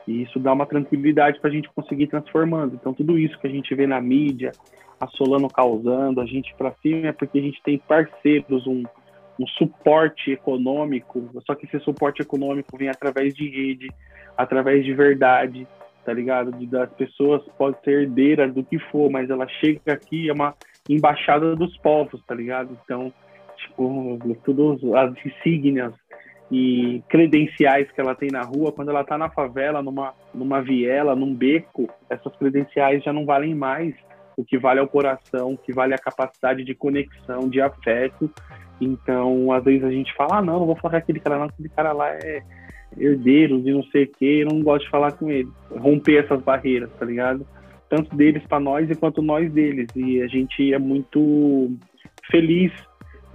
E isso dá uma tranquilidade para a gente conseguir transformando. Então, tudo isso que a gente vê na mídia, a Solano causando, a gente para cima, é porque a gente tem parceiros, um, um suporte econômico, só que esse suporte econômico vem através de rede, através de verdade, tá ligado? De, das pessoas pode ser herdeira do que for, mas ela chega aqui é uma embaixada dos povos, tá ligado? Então, tipo, todas as insígnias e credenciais que ela tem na rua, quando ela tá na favela, numa, numa viela, num beco, essas credenciais já não valem mais. O que vale é o coração, o que vale é a capacidade de conexão, de afeto. Então, às vezes a gente fala, ah, não, não vou falar com aquele cara, não, aquele cara lá é herdeiros e não sei o que, eu não gosto de falar com ele. Romper essas barreiras, tá ligado? Tanto deles para nós quanto nós deles. E a gente é muito feliz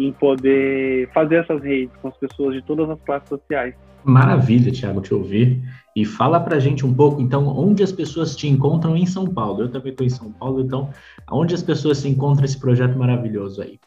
em poder fazer essas redes com as pessoas de todas as classes sociais. Maravilha, Tiago, te ouvir. E fala pra gente um pouco, então, onde as pessoas te encontram em São Paulo. Eu também estou em São Paulo, então, onde as pessoas se encontram esse projeto maravilhoso aí?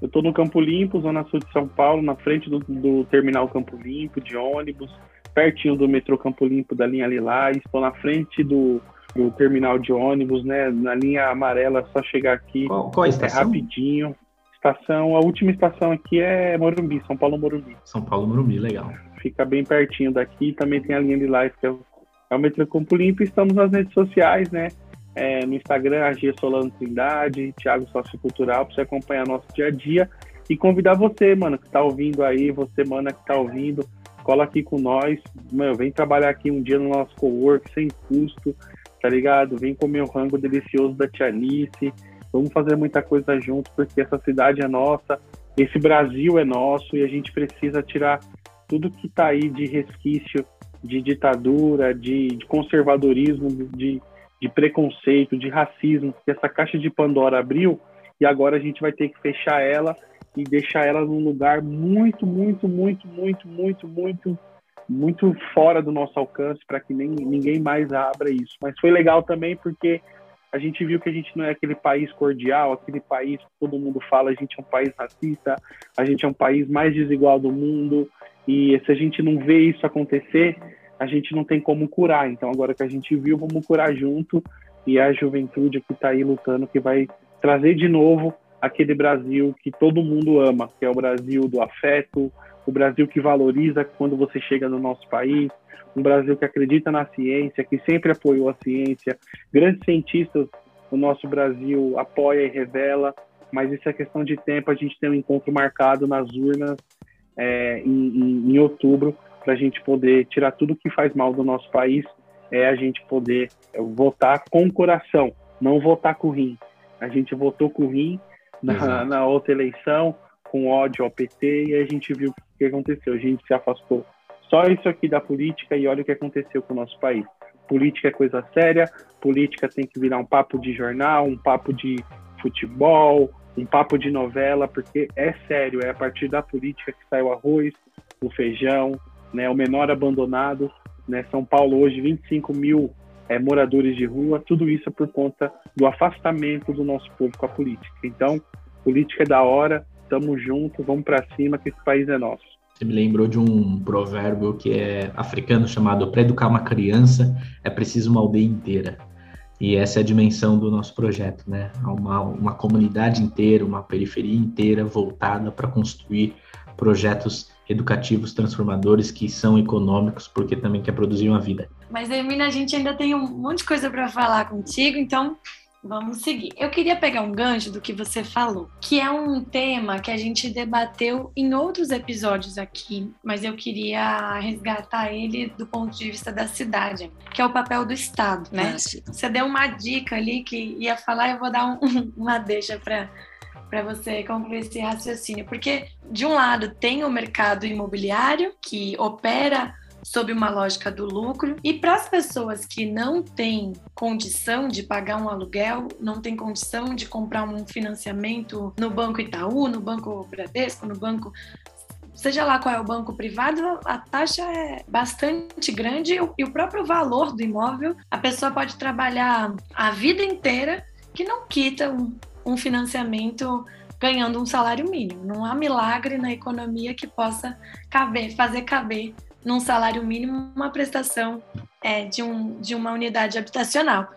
Eu estou no Campo Limpo, Zona Sul de São Paulo, na frente do, do terminal Campo Limpo, de ônibus, pertinho do metrô Campo Limpo, da linha Lilás. Estou na frente do, do terminal de ônibus, né? Na linha amarela, é só chegar aqui. Qual, qual a estação? É rapidinho. Estação, a última estação aqui é Morumbi, São Paulo Morumbi. São Paulo Morumbi, legal. Fica bem pertinho daqui. Também tem a linha Lilás, que é o, é o metrô Campo Limpo. Estamos nas redes sociais, né? É, no Instagram, Agia Solano Trindade, Thiago Sócio Cultural, para você acompanhar nosso dia a dia e convidar você, mano, que está ouvindo aí, você, mana, que está ouvindo, cola aqui com nós, meu, vem trabalhar aqui um dia no nosso cowork sem custo, tá ligado? Vem comer o rango delicioso da Tianice, vamos fazer muita coisa junto, porque essa cidade é nossa, esse Brasil é nosso e a gente precisa tirar tudo que está aí de resquício de ditadura, de, de conservadorismo, de, de preconceito, de racismo, que essa caixa de Pandora abriu e agora a gente vai ter que fechar ela e deixar ela num lugar muito, muito, muito, muito, muito, muito, muito fora do nosso alcance para que nem, ninguém mais abra isso. Mas foi legal também porque a gente viu que a gente não é aquele país cordial, aquele país que todo mundo fala, a gente é um país racista, a gente é um país mais desigual do mundo, e se a gente não vê isso acontecer, a gente não tem como curar. Então, agora que a gente viu, vamos curar junto, e é a juventude que está aí lutando, que vai trazer de novo aquele Brasil que todo mundo ama, que é o Brasil do afeto, o Brasil que valoriza quando você chega no nosso país, um Brasil que acredita na ciência, que sempre apoiou a ciência. Grandes cientistas o nosso Brasil apoia e revela, mas isso é questão de tempo. A gente tem um encontro marcado nas urnas é, em, em, em outubro para a gente poder tirar tudo que faz mal do nosso país. É a gente poder votar com o coração, não votar com o rim. A gente votou com o rim na, na outra eleição, com ódio ao PT, e a gente viu o que aconteceu. A gente se afastou só isso aqui da política e olha o que aconteceu com o nosso país. Política é coisa séria, política tem que virar um papo de jornal, um papo de futebol, um papo de novela, porque é sério, é a partir da política que sai o arroz, o feijão, né, o menor abandonado. Né, São Paulo hoje, 25 mil é, moradores de rua, tudo isso é por conta do afastamento do nosso povo com a política. Então, política é da hora, estamos juntos, vamos para cima, que esse país é nosso. Você me lembrou de um provérbio que é africano chamado para educar uma criança é preciso uma aldeia inteira. E essa é a dimensão do nosso projeto, né? Uma, uma comunidade inteira, uma periferia inteira voltada para construir projetos educativos transformadores que são econômicos, porque também quer produzir uma vida. Mas, Hermina, a gente ainda tem um monte de coisa para falar contigo, então Vamos seguir. Eu queria pegar um gancho do que você falou, que é um tema que a gente debateu em outros episódios aqui, mas eu queria resgatar ele do ponto de vista da cidade, que é o papel do Estado, né? Ah, você deu uma dica ali que ia falar, eu vou dar um, [LAUGHS] uma deixa para para você concluir esse raciocínio, porque de um lado tem o mercado imobiliário que opera sob uma lógica do lucro. E para as pessoas que não têm condição de pagar um aluguel, não têm condição de comprar um financiamento no Banco Itaú, no Banco Bradesco, no Banco seja lá qual é o banco privado, a taxa é bastante grande e o próprio valor do imóvel, a pessoa pode trabalhar a vida inteira que não quita um, financiamento ganhando um salário mínimo. Não há milagre na economia que possa caber, fazer caber num salário mínimo uma prestação é, de, um, de uma unidade habitacional.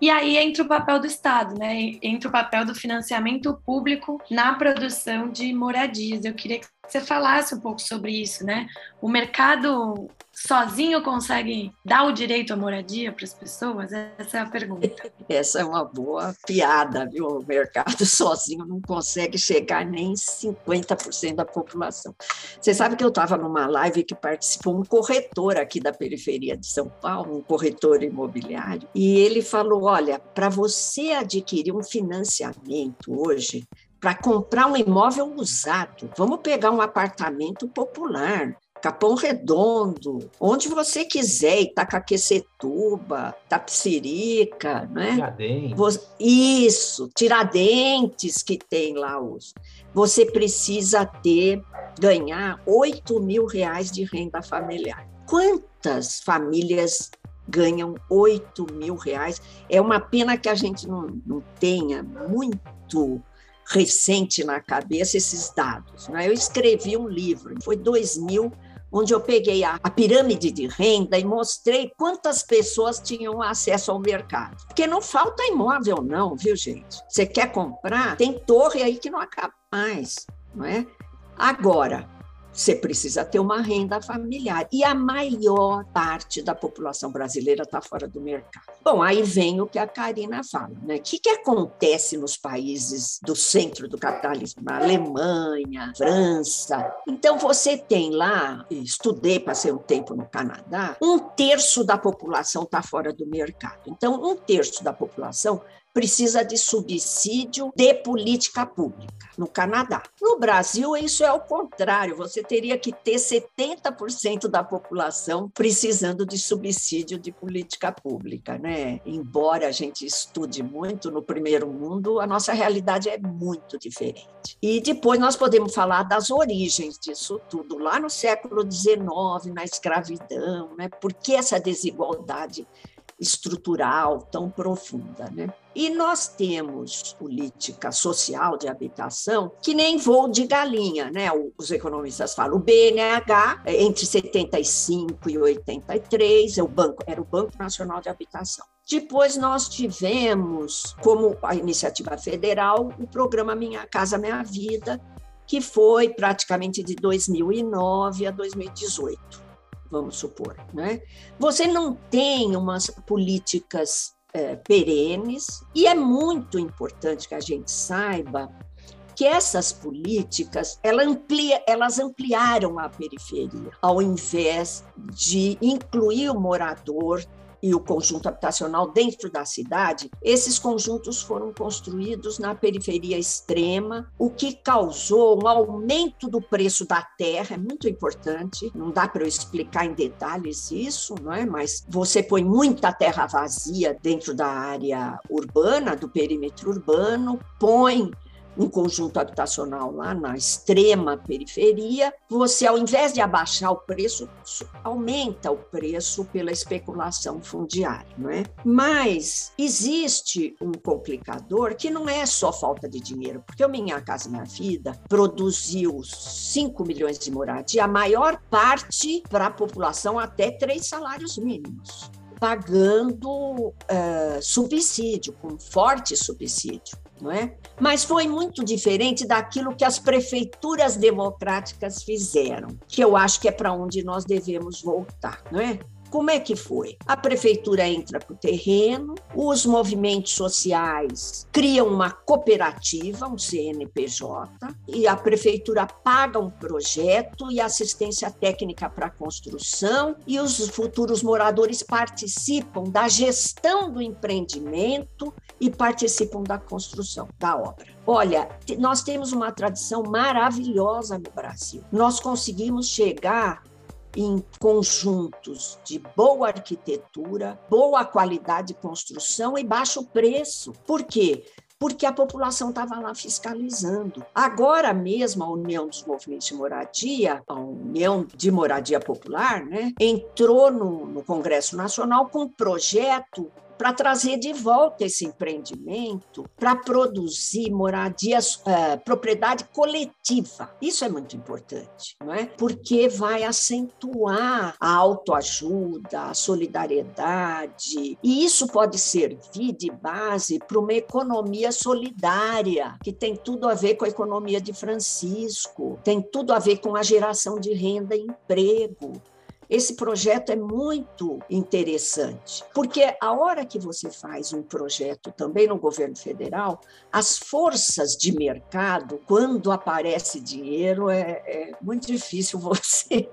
E aí entra o papel do Estado, né? Entra o papel do financiamento público na produção de moradias. Eu queria que você falasse um pouco sobre isso, né? O mercado sozinho consegue dar o direito à moradia para as pessoas? Essa é a pergunta. [LAUGHS] Essa é uma boa piada, viu? O mercado [LAUGHS] sozinho não consegue chegar nem 50% da população. Você sabe que eu estava numa live que participou um corretor aqui da periferia de São Paulo, um corretor imobiliário, e ele falou: olha, para você adquirir um financiamento hoje, para comprar um imóvel usado. Vamos pegar um apartamento popular, Capão Redondo, onde você quiser, Itacaquecetuba, Tapsirica, né? Tiradentes. Isso, Tiradentes que tem lá os. Você precisa ter, ganhar 8 mil reais de renda familiar. Quantas famílias ganham 8 mil reais? É uma pena que a gente não, não tenha muito recente na cabeça esses dados. Né? Eu escrevi um livro, foi 2000, onde eu peguei a, a, pirâmide de renda e mostrei quantas pessoas tinham acesso ao mercado. Porque não falta imóvel, não, viu, gente? Você quer comprar? Tem torre aí que não acaba mais, não é? Agora, você precisa ter uma renda familiar. E a maior parte da população brasileira está fora do mercado. Bom, aí vem o que a Karina fala. Né? O que, que acontece nos países do centro do capitalismo? Na Alemanha, França. Então, você tem lá, estudei, passei um tempo no Canadá, um terço da população está fora do mercado. Então, um terço da população precisa de subsídio de política pública no Canadá. No Brasil, isso é o contrário, você teria que ter 70% da população precisando de subsídio de política pública, né? Embora a gente estude muito no primeiro mundo, a nossa realidade é muito diferente. E depois nós podemos falar das origens disso tudo, lá no século XIX, na escravidão, né? Por que essa desigualdade estrutural tão profunda, né? E nós temos política social de habitação que nem voo de galinha, né? Os economistas falam. O BNH, entre 75 e 83, é o banco, era o Banco Nacional de Habitação. Depois nós tivemos, como a iniciativa federal, o programa Minha Casa Minha Vida, que foi praticamente de 2009 a 2018 vamos supor. Né? Você não tem umas políticas é, perenes, e é muito importante que a gente saiba que essas políticas ela amplia, elas ampliaram a periferia, ao invés de incluir o morador e o conjunto habitacional dentro da cidade, esses conjuntos foram construídos na periferia extrema, o que causou um aumento do preço da terra, é muito importante, não dá para eu explicar em detalhes isso, não é? mas você põe muita terra vazia dentro da área urbana, do perímetro urbano, põe um conjunto habitacional lá na extrema periferia, você, ao invés de abaixar o preço, aumenta o preço pela especulação fundiária, não é? Mas existe um complicador que não é só falta de dinheiro, porque o Minha Casa Minha Vida produziu 5 milhões de moradia, a maior parte para a população até três salários mínimos pagando uh, subsídio, com forte subsídio não é? Mas foi muito diferente daquilo que as prefeituras democráticas fizeram, que eu acho que é para onde nós devemos voltar, não é? Como é que foi? A prefeitura entra para o terreno, os movimentos sociais criam uma cooperativa, um CNPJ, e a prefeitura paga um projeto e assistência técnica para a construção, e os futuros moradores participam da gestão do empreendimento e participam da construção da obra. Olha, nós temos uma tradição maravilhosa no Brasil. Nós conseguimos chegar em conjuntos de boa arquitetura, boa qualidade de construção e baixo preço. Por quê? porque a população estava lá fiscalizando. Agora mesmo, a União dos Movimentos de Moradia, a União de Moradia Popular, né, entrou no, no Congresso Nacional com um projeto para trazer de volta esse empreendimento para produzir moradias, uh, propriedade coletiva. Isso é muito importante, não é? Porque vai acentuar a autoajuda, a solidariedade, e isso pode servir de base para uma economia solidária, que tem tudo a ver com a economia de Francisco, tem tudo a ver com a geração de renda e emprego. Esse projeto é muito interessante, porque a hora que você faz um projeto também no governo federal, as forças de mercado, quando aparece dinheiro, é, é muito difícil [LAUGHS] você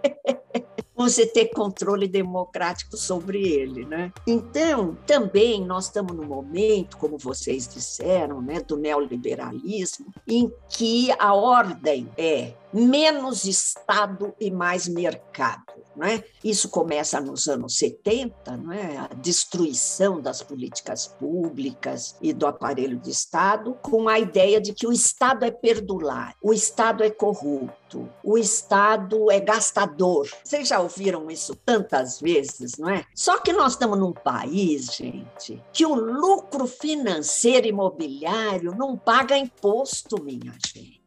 você ter controle democrático sobre ele, né? Então, também nós estamos no momento, como vocês disseram, né, do neoliberalismo, em que a ordem é menos Estado e mais mercado. Né? Isso começa nos anos 70, né? a destruição das políticas públicas e do aparelho de Estado, com a ideia de que o Estado é perdular, o Estado é corrupto, o Estado é gastador. Vocês já ouviram isso tantas vezes, não é? Só que nós estamos num país, gente, que o lucro financeiro imobiliário não paga imposto, minha gente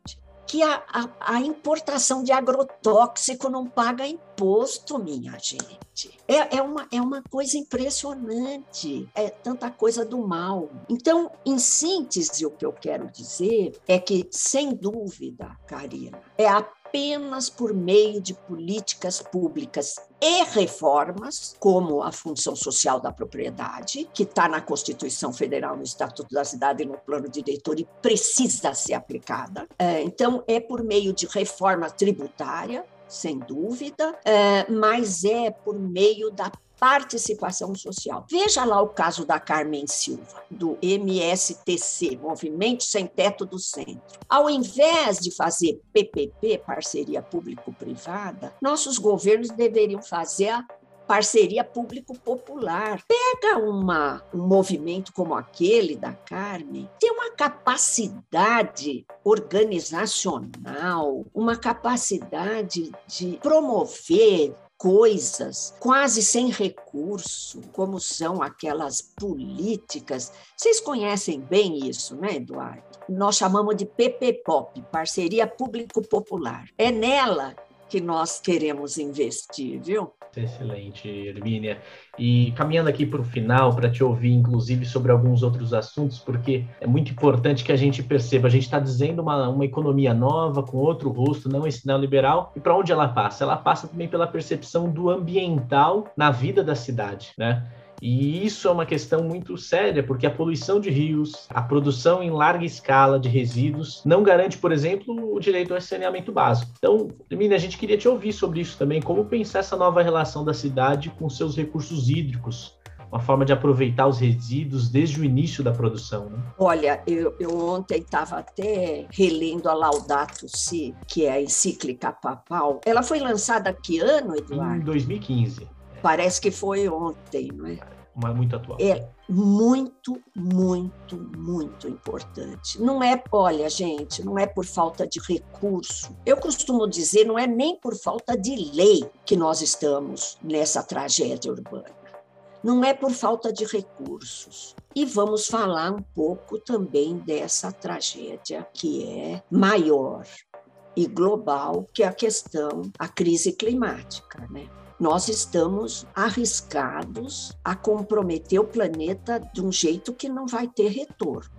que a, a, a, importação de agrotóxico não paga imposto, minha gente. É, é, uma, é uma coisa impressionante, é tanta coisa do mal. Então, em síntese, o que eu quero dizer é que, sem dúvida, Karina, é a apenas por meio de políticas públicas e reformas, como a função social da propriedade, que está na Constituição Federal, no Estatuto da Cidade e no Plano Diretor e precisa ser aplicada. É, então, é por meio de reforma tributária, sem dúvida, é, mas é por meio da participação social. Veja lá o caso da Carmen Silva, do MSTC, Movimento Sem Teto do Centro. Ao invés de fazer PPP, parceria público-privada, nossos governos deveriam fazer a parceria público-popular. Pega uma, um movimento como aquele da Carmen, tem uma capacidade organizacional, uma capacidade de promover coisas quase sem recurso, como são aquelas políticas. Vocês conhecem bem isso, né, Eduardo? Nós chamamos de PPPOP, Parceria Público-Popular. É nela que nós queremos investir, viu? Excelente, Hermínia. E caminhando aqui para o final, para te ouvir, inclusive, sobre alguns outros assuntos, porque é muito importante que a gente perceba, a gente está dizendo uma, uma economia nova, com outro rosto, não esse neoliberal, e para onde ela passa? Ela passa também pela percepção do ambiental na vida da cidade, né? E isso é uma questão muito séria, porque a poluição de rios, a produção em larga escala de resíduos, não garante, por exemplo, o direito ao saneamento básico. Então, Mina, a gente queria te ouvir sobre isso também, como pensar essa nova relação da cidade com seus recursos hídricos, uma forma de aproveitar os resíduos desde o início da produção. Né? Olha, eu, eu ontem estava até relendo a Laudato Si, que é a encíclica papal. Ela foi lançada que ano, Eduardo? Em 2015. Parece que foi ontem, não é? Uma, muito atual. É muito, muito, muito importante. Não é, olha, gente, não é por falta de recurso. Eu costumo dizer, não é nem por falta de lei que nós estamos nessa tragédia urbana. Não é por falta de recursos. E vamos falar um pouco também dessa tragédia que é maior e global, que é a questão, a crise climática, né? Nós estamos arriscados a comprometer o planeta de um jeito que não vai ter retorno.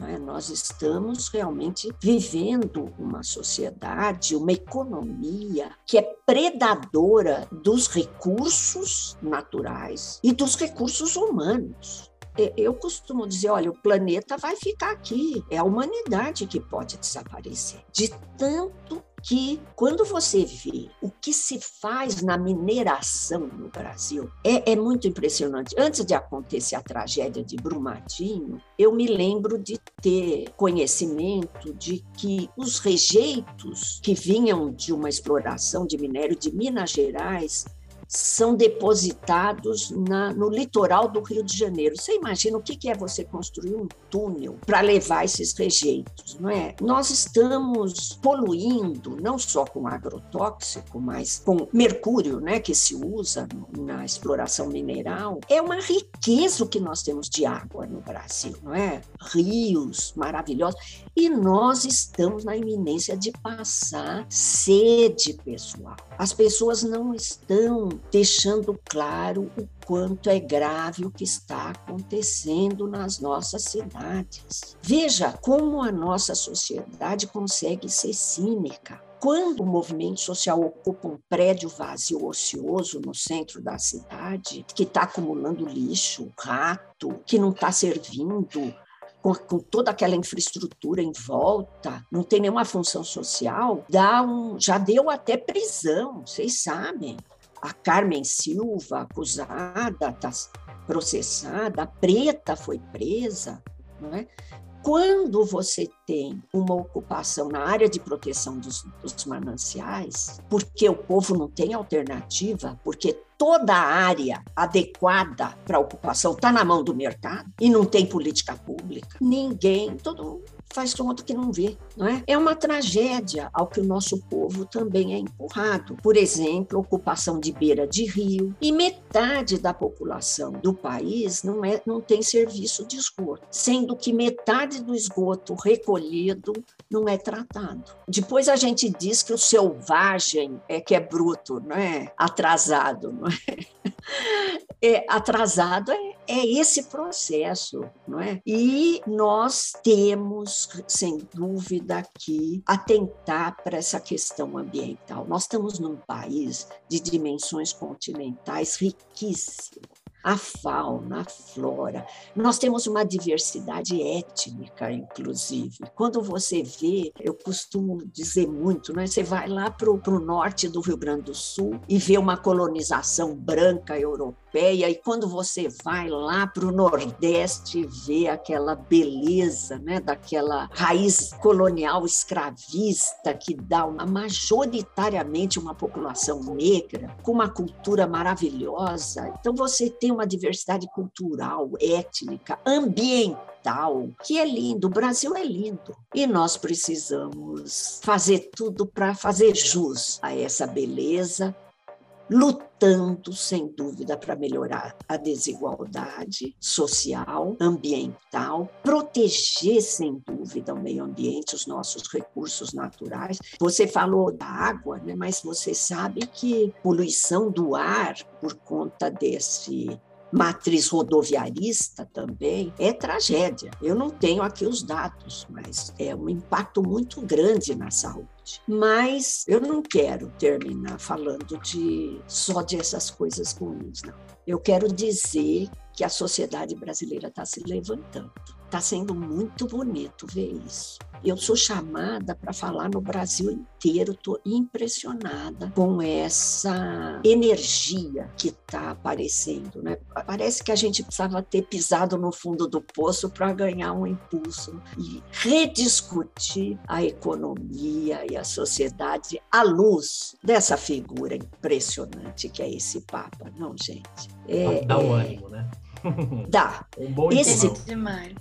É? Nós estamos realmente vivendo uma sociedade, uma economia que é predadora dos recursos naturais e dos recursos humanos. Eu costumo dizer, olha, o planeta vai ficar aqui, é a humanidade que pode desaparecer. De tanto que quando você vê o que se faz na mineração no Brasil, é, é, muito impressionante. Antes de acontecer a tragédia de Brumadinho, eu me lembro de ter conhecimento de que os rejeitos que vinham de uma exploração de minério de Minas Gerais são depositados na, no litoral do Rio de Janeiro. Você imagina o que é você construir um túnel para levar esses rejeitos, não é? Nós estamos poluindo não só com agrotóxico, mas com mercúrio, né, que se usa na exploração mineral. É uma riqueza o que nós temos de água no Brasil, não é? Rios maravilhosos e nós estamos na iminência de passar sede pessoal. As pessoas não estão deixando claro o quanto é grave o que está acontecendo nas nossas cidades. Veja como a nossa sociedade consegue ser cínica quando o movimento social ocupa um prédio vazio ocioso no centro da cidade, que está acumulando lixo, rato, que não está servindo, com, com, toda aquela infraestrutura em volta, não tem nenhuma função social, dá um, já deu até prisão, vocês sabem. A Carmen Silva, acusada, está processada, a Preta foi presa. Não é? Quando você tem uma ocupação na área de proteção dos, dos mananciais, porque o povo não tem alternativa, porque toda a área adequada para ocupação está na mão do mercado e não tem política pública, ninguém, todo faz conta que não vê, não é? É uma tragédia ao que o nosso povo também é empurrado. Por exemplo, ocupação de beira de rio e metade da população do país não é não tem serviço de esgoto, sendo que metade do esgoto recolhido não é tratado. Depois a gente diz que o selvagem é que é bruto, não é? Atrasado, não é? É atrasado é, é esse processo, não é? E nós temos, sem dúvida, que atentar para essa questão ambiental. Nós estamos num país de dimensões continentais riquíssimo a fauna, a flora. Nós temos uma diversidade étnica, inclusive. Quando você vê, eu costumo dizer muito, né? você vai lá para o norte do Rio Grande do Sul e vê uma colonização branca europeia europeia, e quando você vai lá para o Nordeste vê aquela beleza né, daquela raiz colonial escravista que dá uma, majoritariamente uma população negra, com uma cultura maravilhosa. Então, você tem uma diversidade cultural, étnica, ambiental que é lindo. O Brasil é lindo e nós precisamos fazer tudo para fazer jus a essa beleza lutando, sem dúvida, para melhorar a desigualdade social, ambiental, proteger, sem dúvida, o meio ambiente, os nossos recursos naturais. Você falou da água, né? mas você sabe que poluição do ar, por conta desse matriz rodoviarista também, é tragédia. Eu não tenho aqui os dados, mas é um impacto muito grande na saúde. Mas eu não quero terminar falando de só dessas coisas ruins, não. Eu quero dizer que a sociedade brasileira está se levantando. Está sendo muito bonito ver isso. Eu sou chamada para falar no Brasil inteiro, estou impressionada com essa energia que está aparecendo. Né? Parece que a gente precisava ter pisado no fundo do poço para ganhar um impulso e rediscutir a economia e a sociedade à luz dessa figura impressionante que é esse Papa, não, gente? É, Dá um é... ânimo, né? Dá. [LAUGHS] Um bom esse, demais.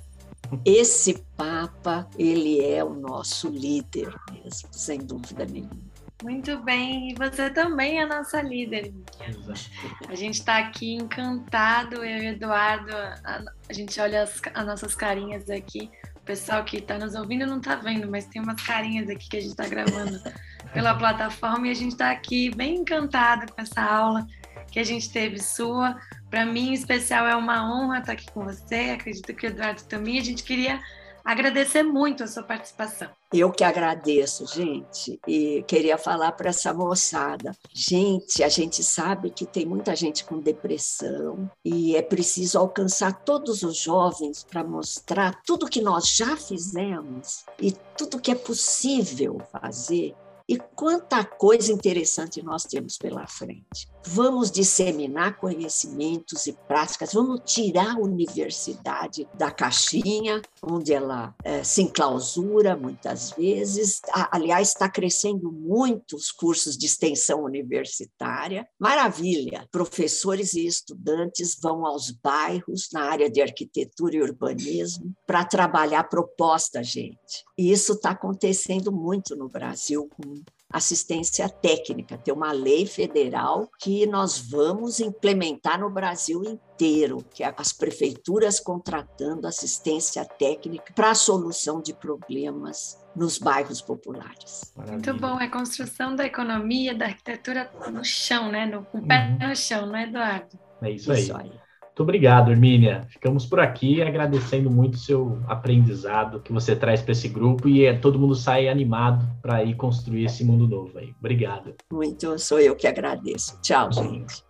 Esse Papa, ele é o nosso líder mesmo, sem dúvida nenhuma. Muito bem, e você também é a nossa líder. Exato. A gente está aqui encantado, eu e o Eduardo, a, a gente olha as, as, nossas carinhas aqui. O pessoal que está nos ouvindo não está vendo, mas tem umas carinhas aqui que a gente está gravando [LAUGHS] pela plataforma e a gente está aqui bem encantado com essa aula que a gente teve sua. Para mim, em especial, é uma honra estar aqui com você. Acredito que o Eduardo também. A gente queria agradecer muito a sua participação. Eu que agradeço, gente, e queria falar para essa moçada. Gente, a gente sabe que tem muita gente com depressão e é preciso alcançar todos os jovens para mostrar tudo que nós já fizemos e tudo que é possível fazer e quanta coisa interessante nós temos pela frente. Vamos disseminar conhecimentos e práticas, vamos tirar a universidade da caixinha, onde ela é, se enclausura muitas vezes. Aliás, está crescendo muito os cursos de extensão universitária. Maravilha! Professores e estudantes vão aos bairros na área de arquitetura e urbanismo para trabalhar proposta, gente. E isso está acontecendo muito no Brasil com assistência técnica. Tem uma lei federal que nós vamos implementar no Brasil inteiro, que é as prefeituras contratando assistência técnica para a solução de problemas nos bairros populares. Maravilha. Muito bom, é construção da economia, da arquitetura no chão, né? No, com o pé uhum. no chão, não é, Eduardo? É isso, isso aí. Muito obrigado, Hermínia. Ficamos por aqui agradecendo muito o seu aprendizado que você traz para esse grupo e é, todo mundo sai animado para ir construir esse mundo novo aí. Obrigado. Muito, sou eu que agradeço. Tchau, gente.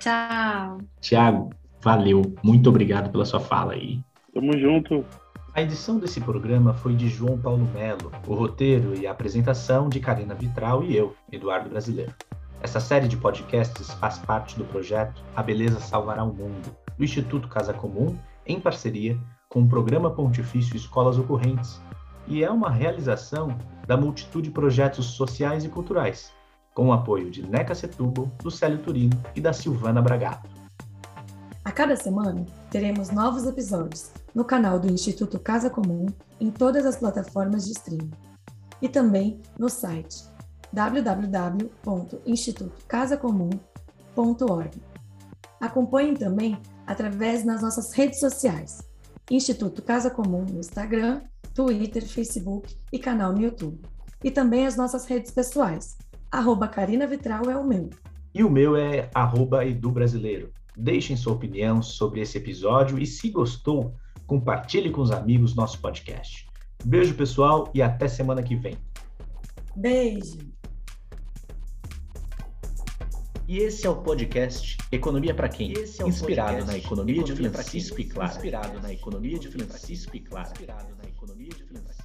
Tchau. Tiago, valeu. Muito obrigado pela sua fala aí. Tamo junto. A edição desse programa foi de João Paulo Melo, o roteiro e a apresentação de Karina Vitral e eu, Eduardo Brasileiro. Essa série de podcasts faz parte do projeto A Beleza Salvará o Mundo, do Instituto Casa Comum, em parceria com o Programa Pontifício Escolas Ocorrentes, e é uma realização da multitude de projetos sociais e culturais, com o apoio de Neca Setúbal, do Célio Turino e da Silvana Bragato. A cada semana, teremos novos episódios no canal do Instituto Casa Comum em todas as plataformas de streaming e também no site www.institutocasacomum.org. Acompanhem também através das nossas redes sociais, Instituto Casa Comum no Instagram, Twitter, Facebook e canal no YouTube. E também as nossas redes pessoais. Arroba Carina Vitral é o meu. E o meu é arroba Edu Brasileiro. Deixem sua opinião sobre esse episódio e se gostou, compartilhe com os amigos nosso podcast. Beijo, pessoal, e até semana que vem. Beijo! E esse é o podcast Economia para quem? É inspirado na economia de Francisco e Clara. Inspirado na economia de Francisco e Clara. Inspirado na economia de Francisco e.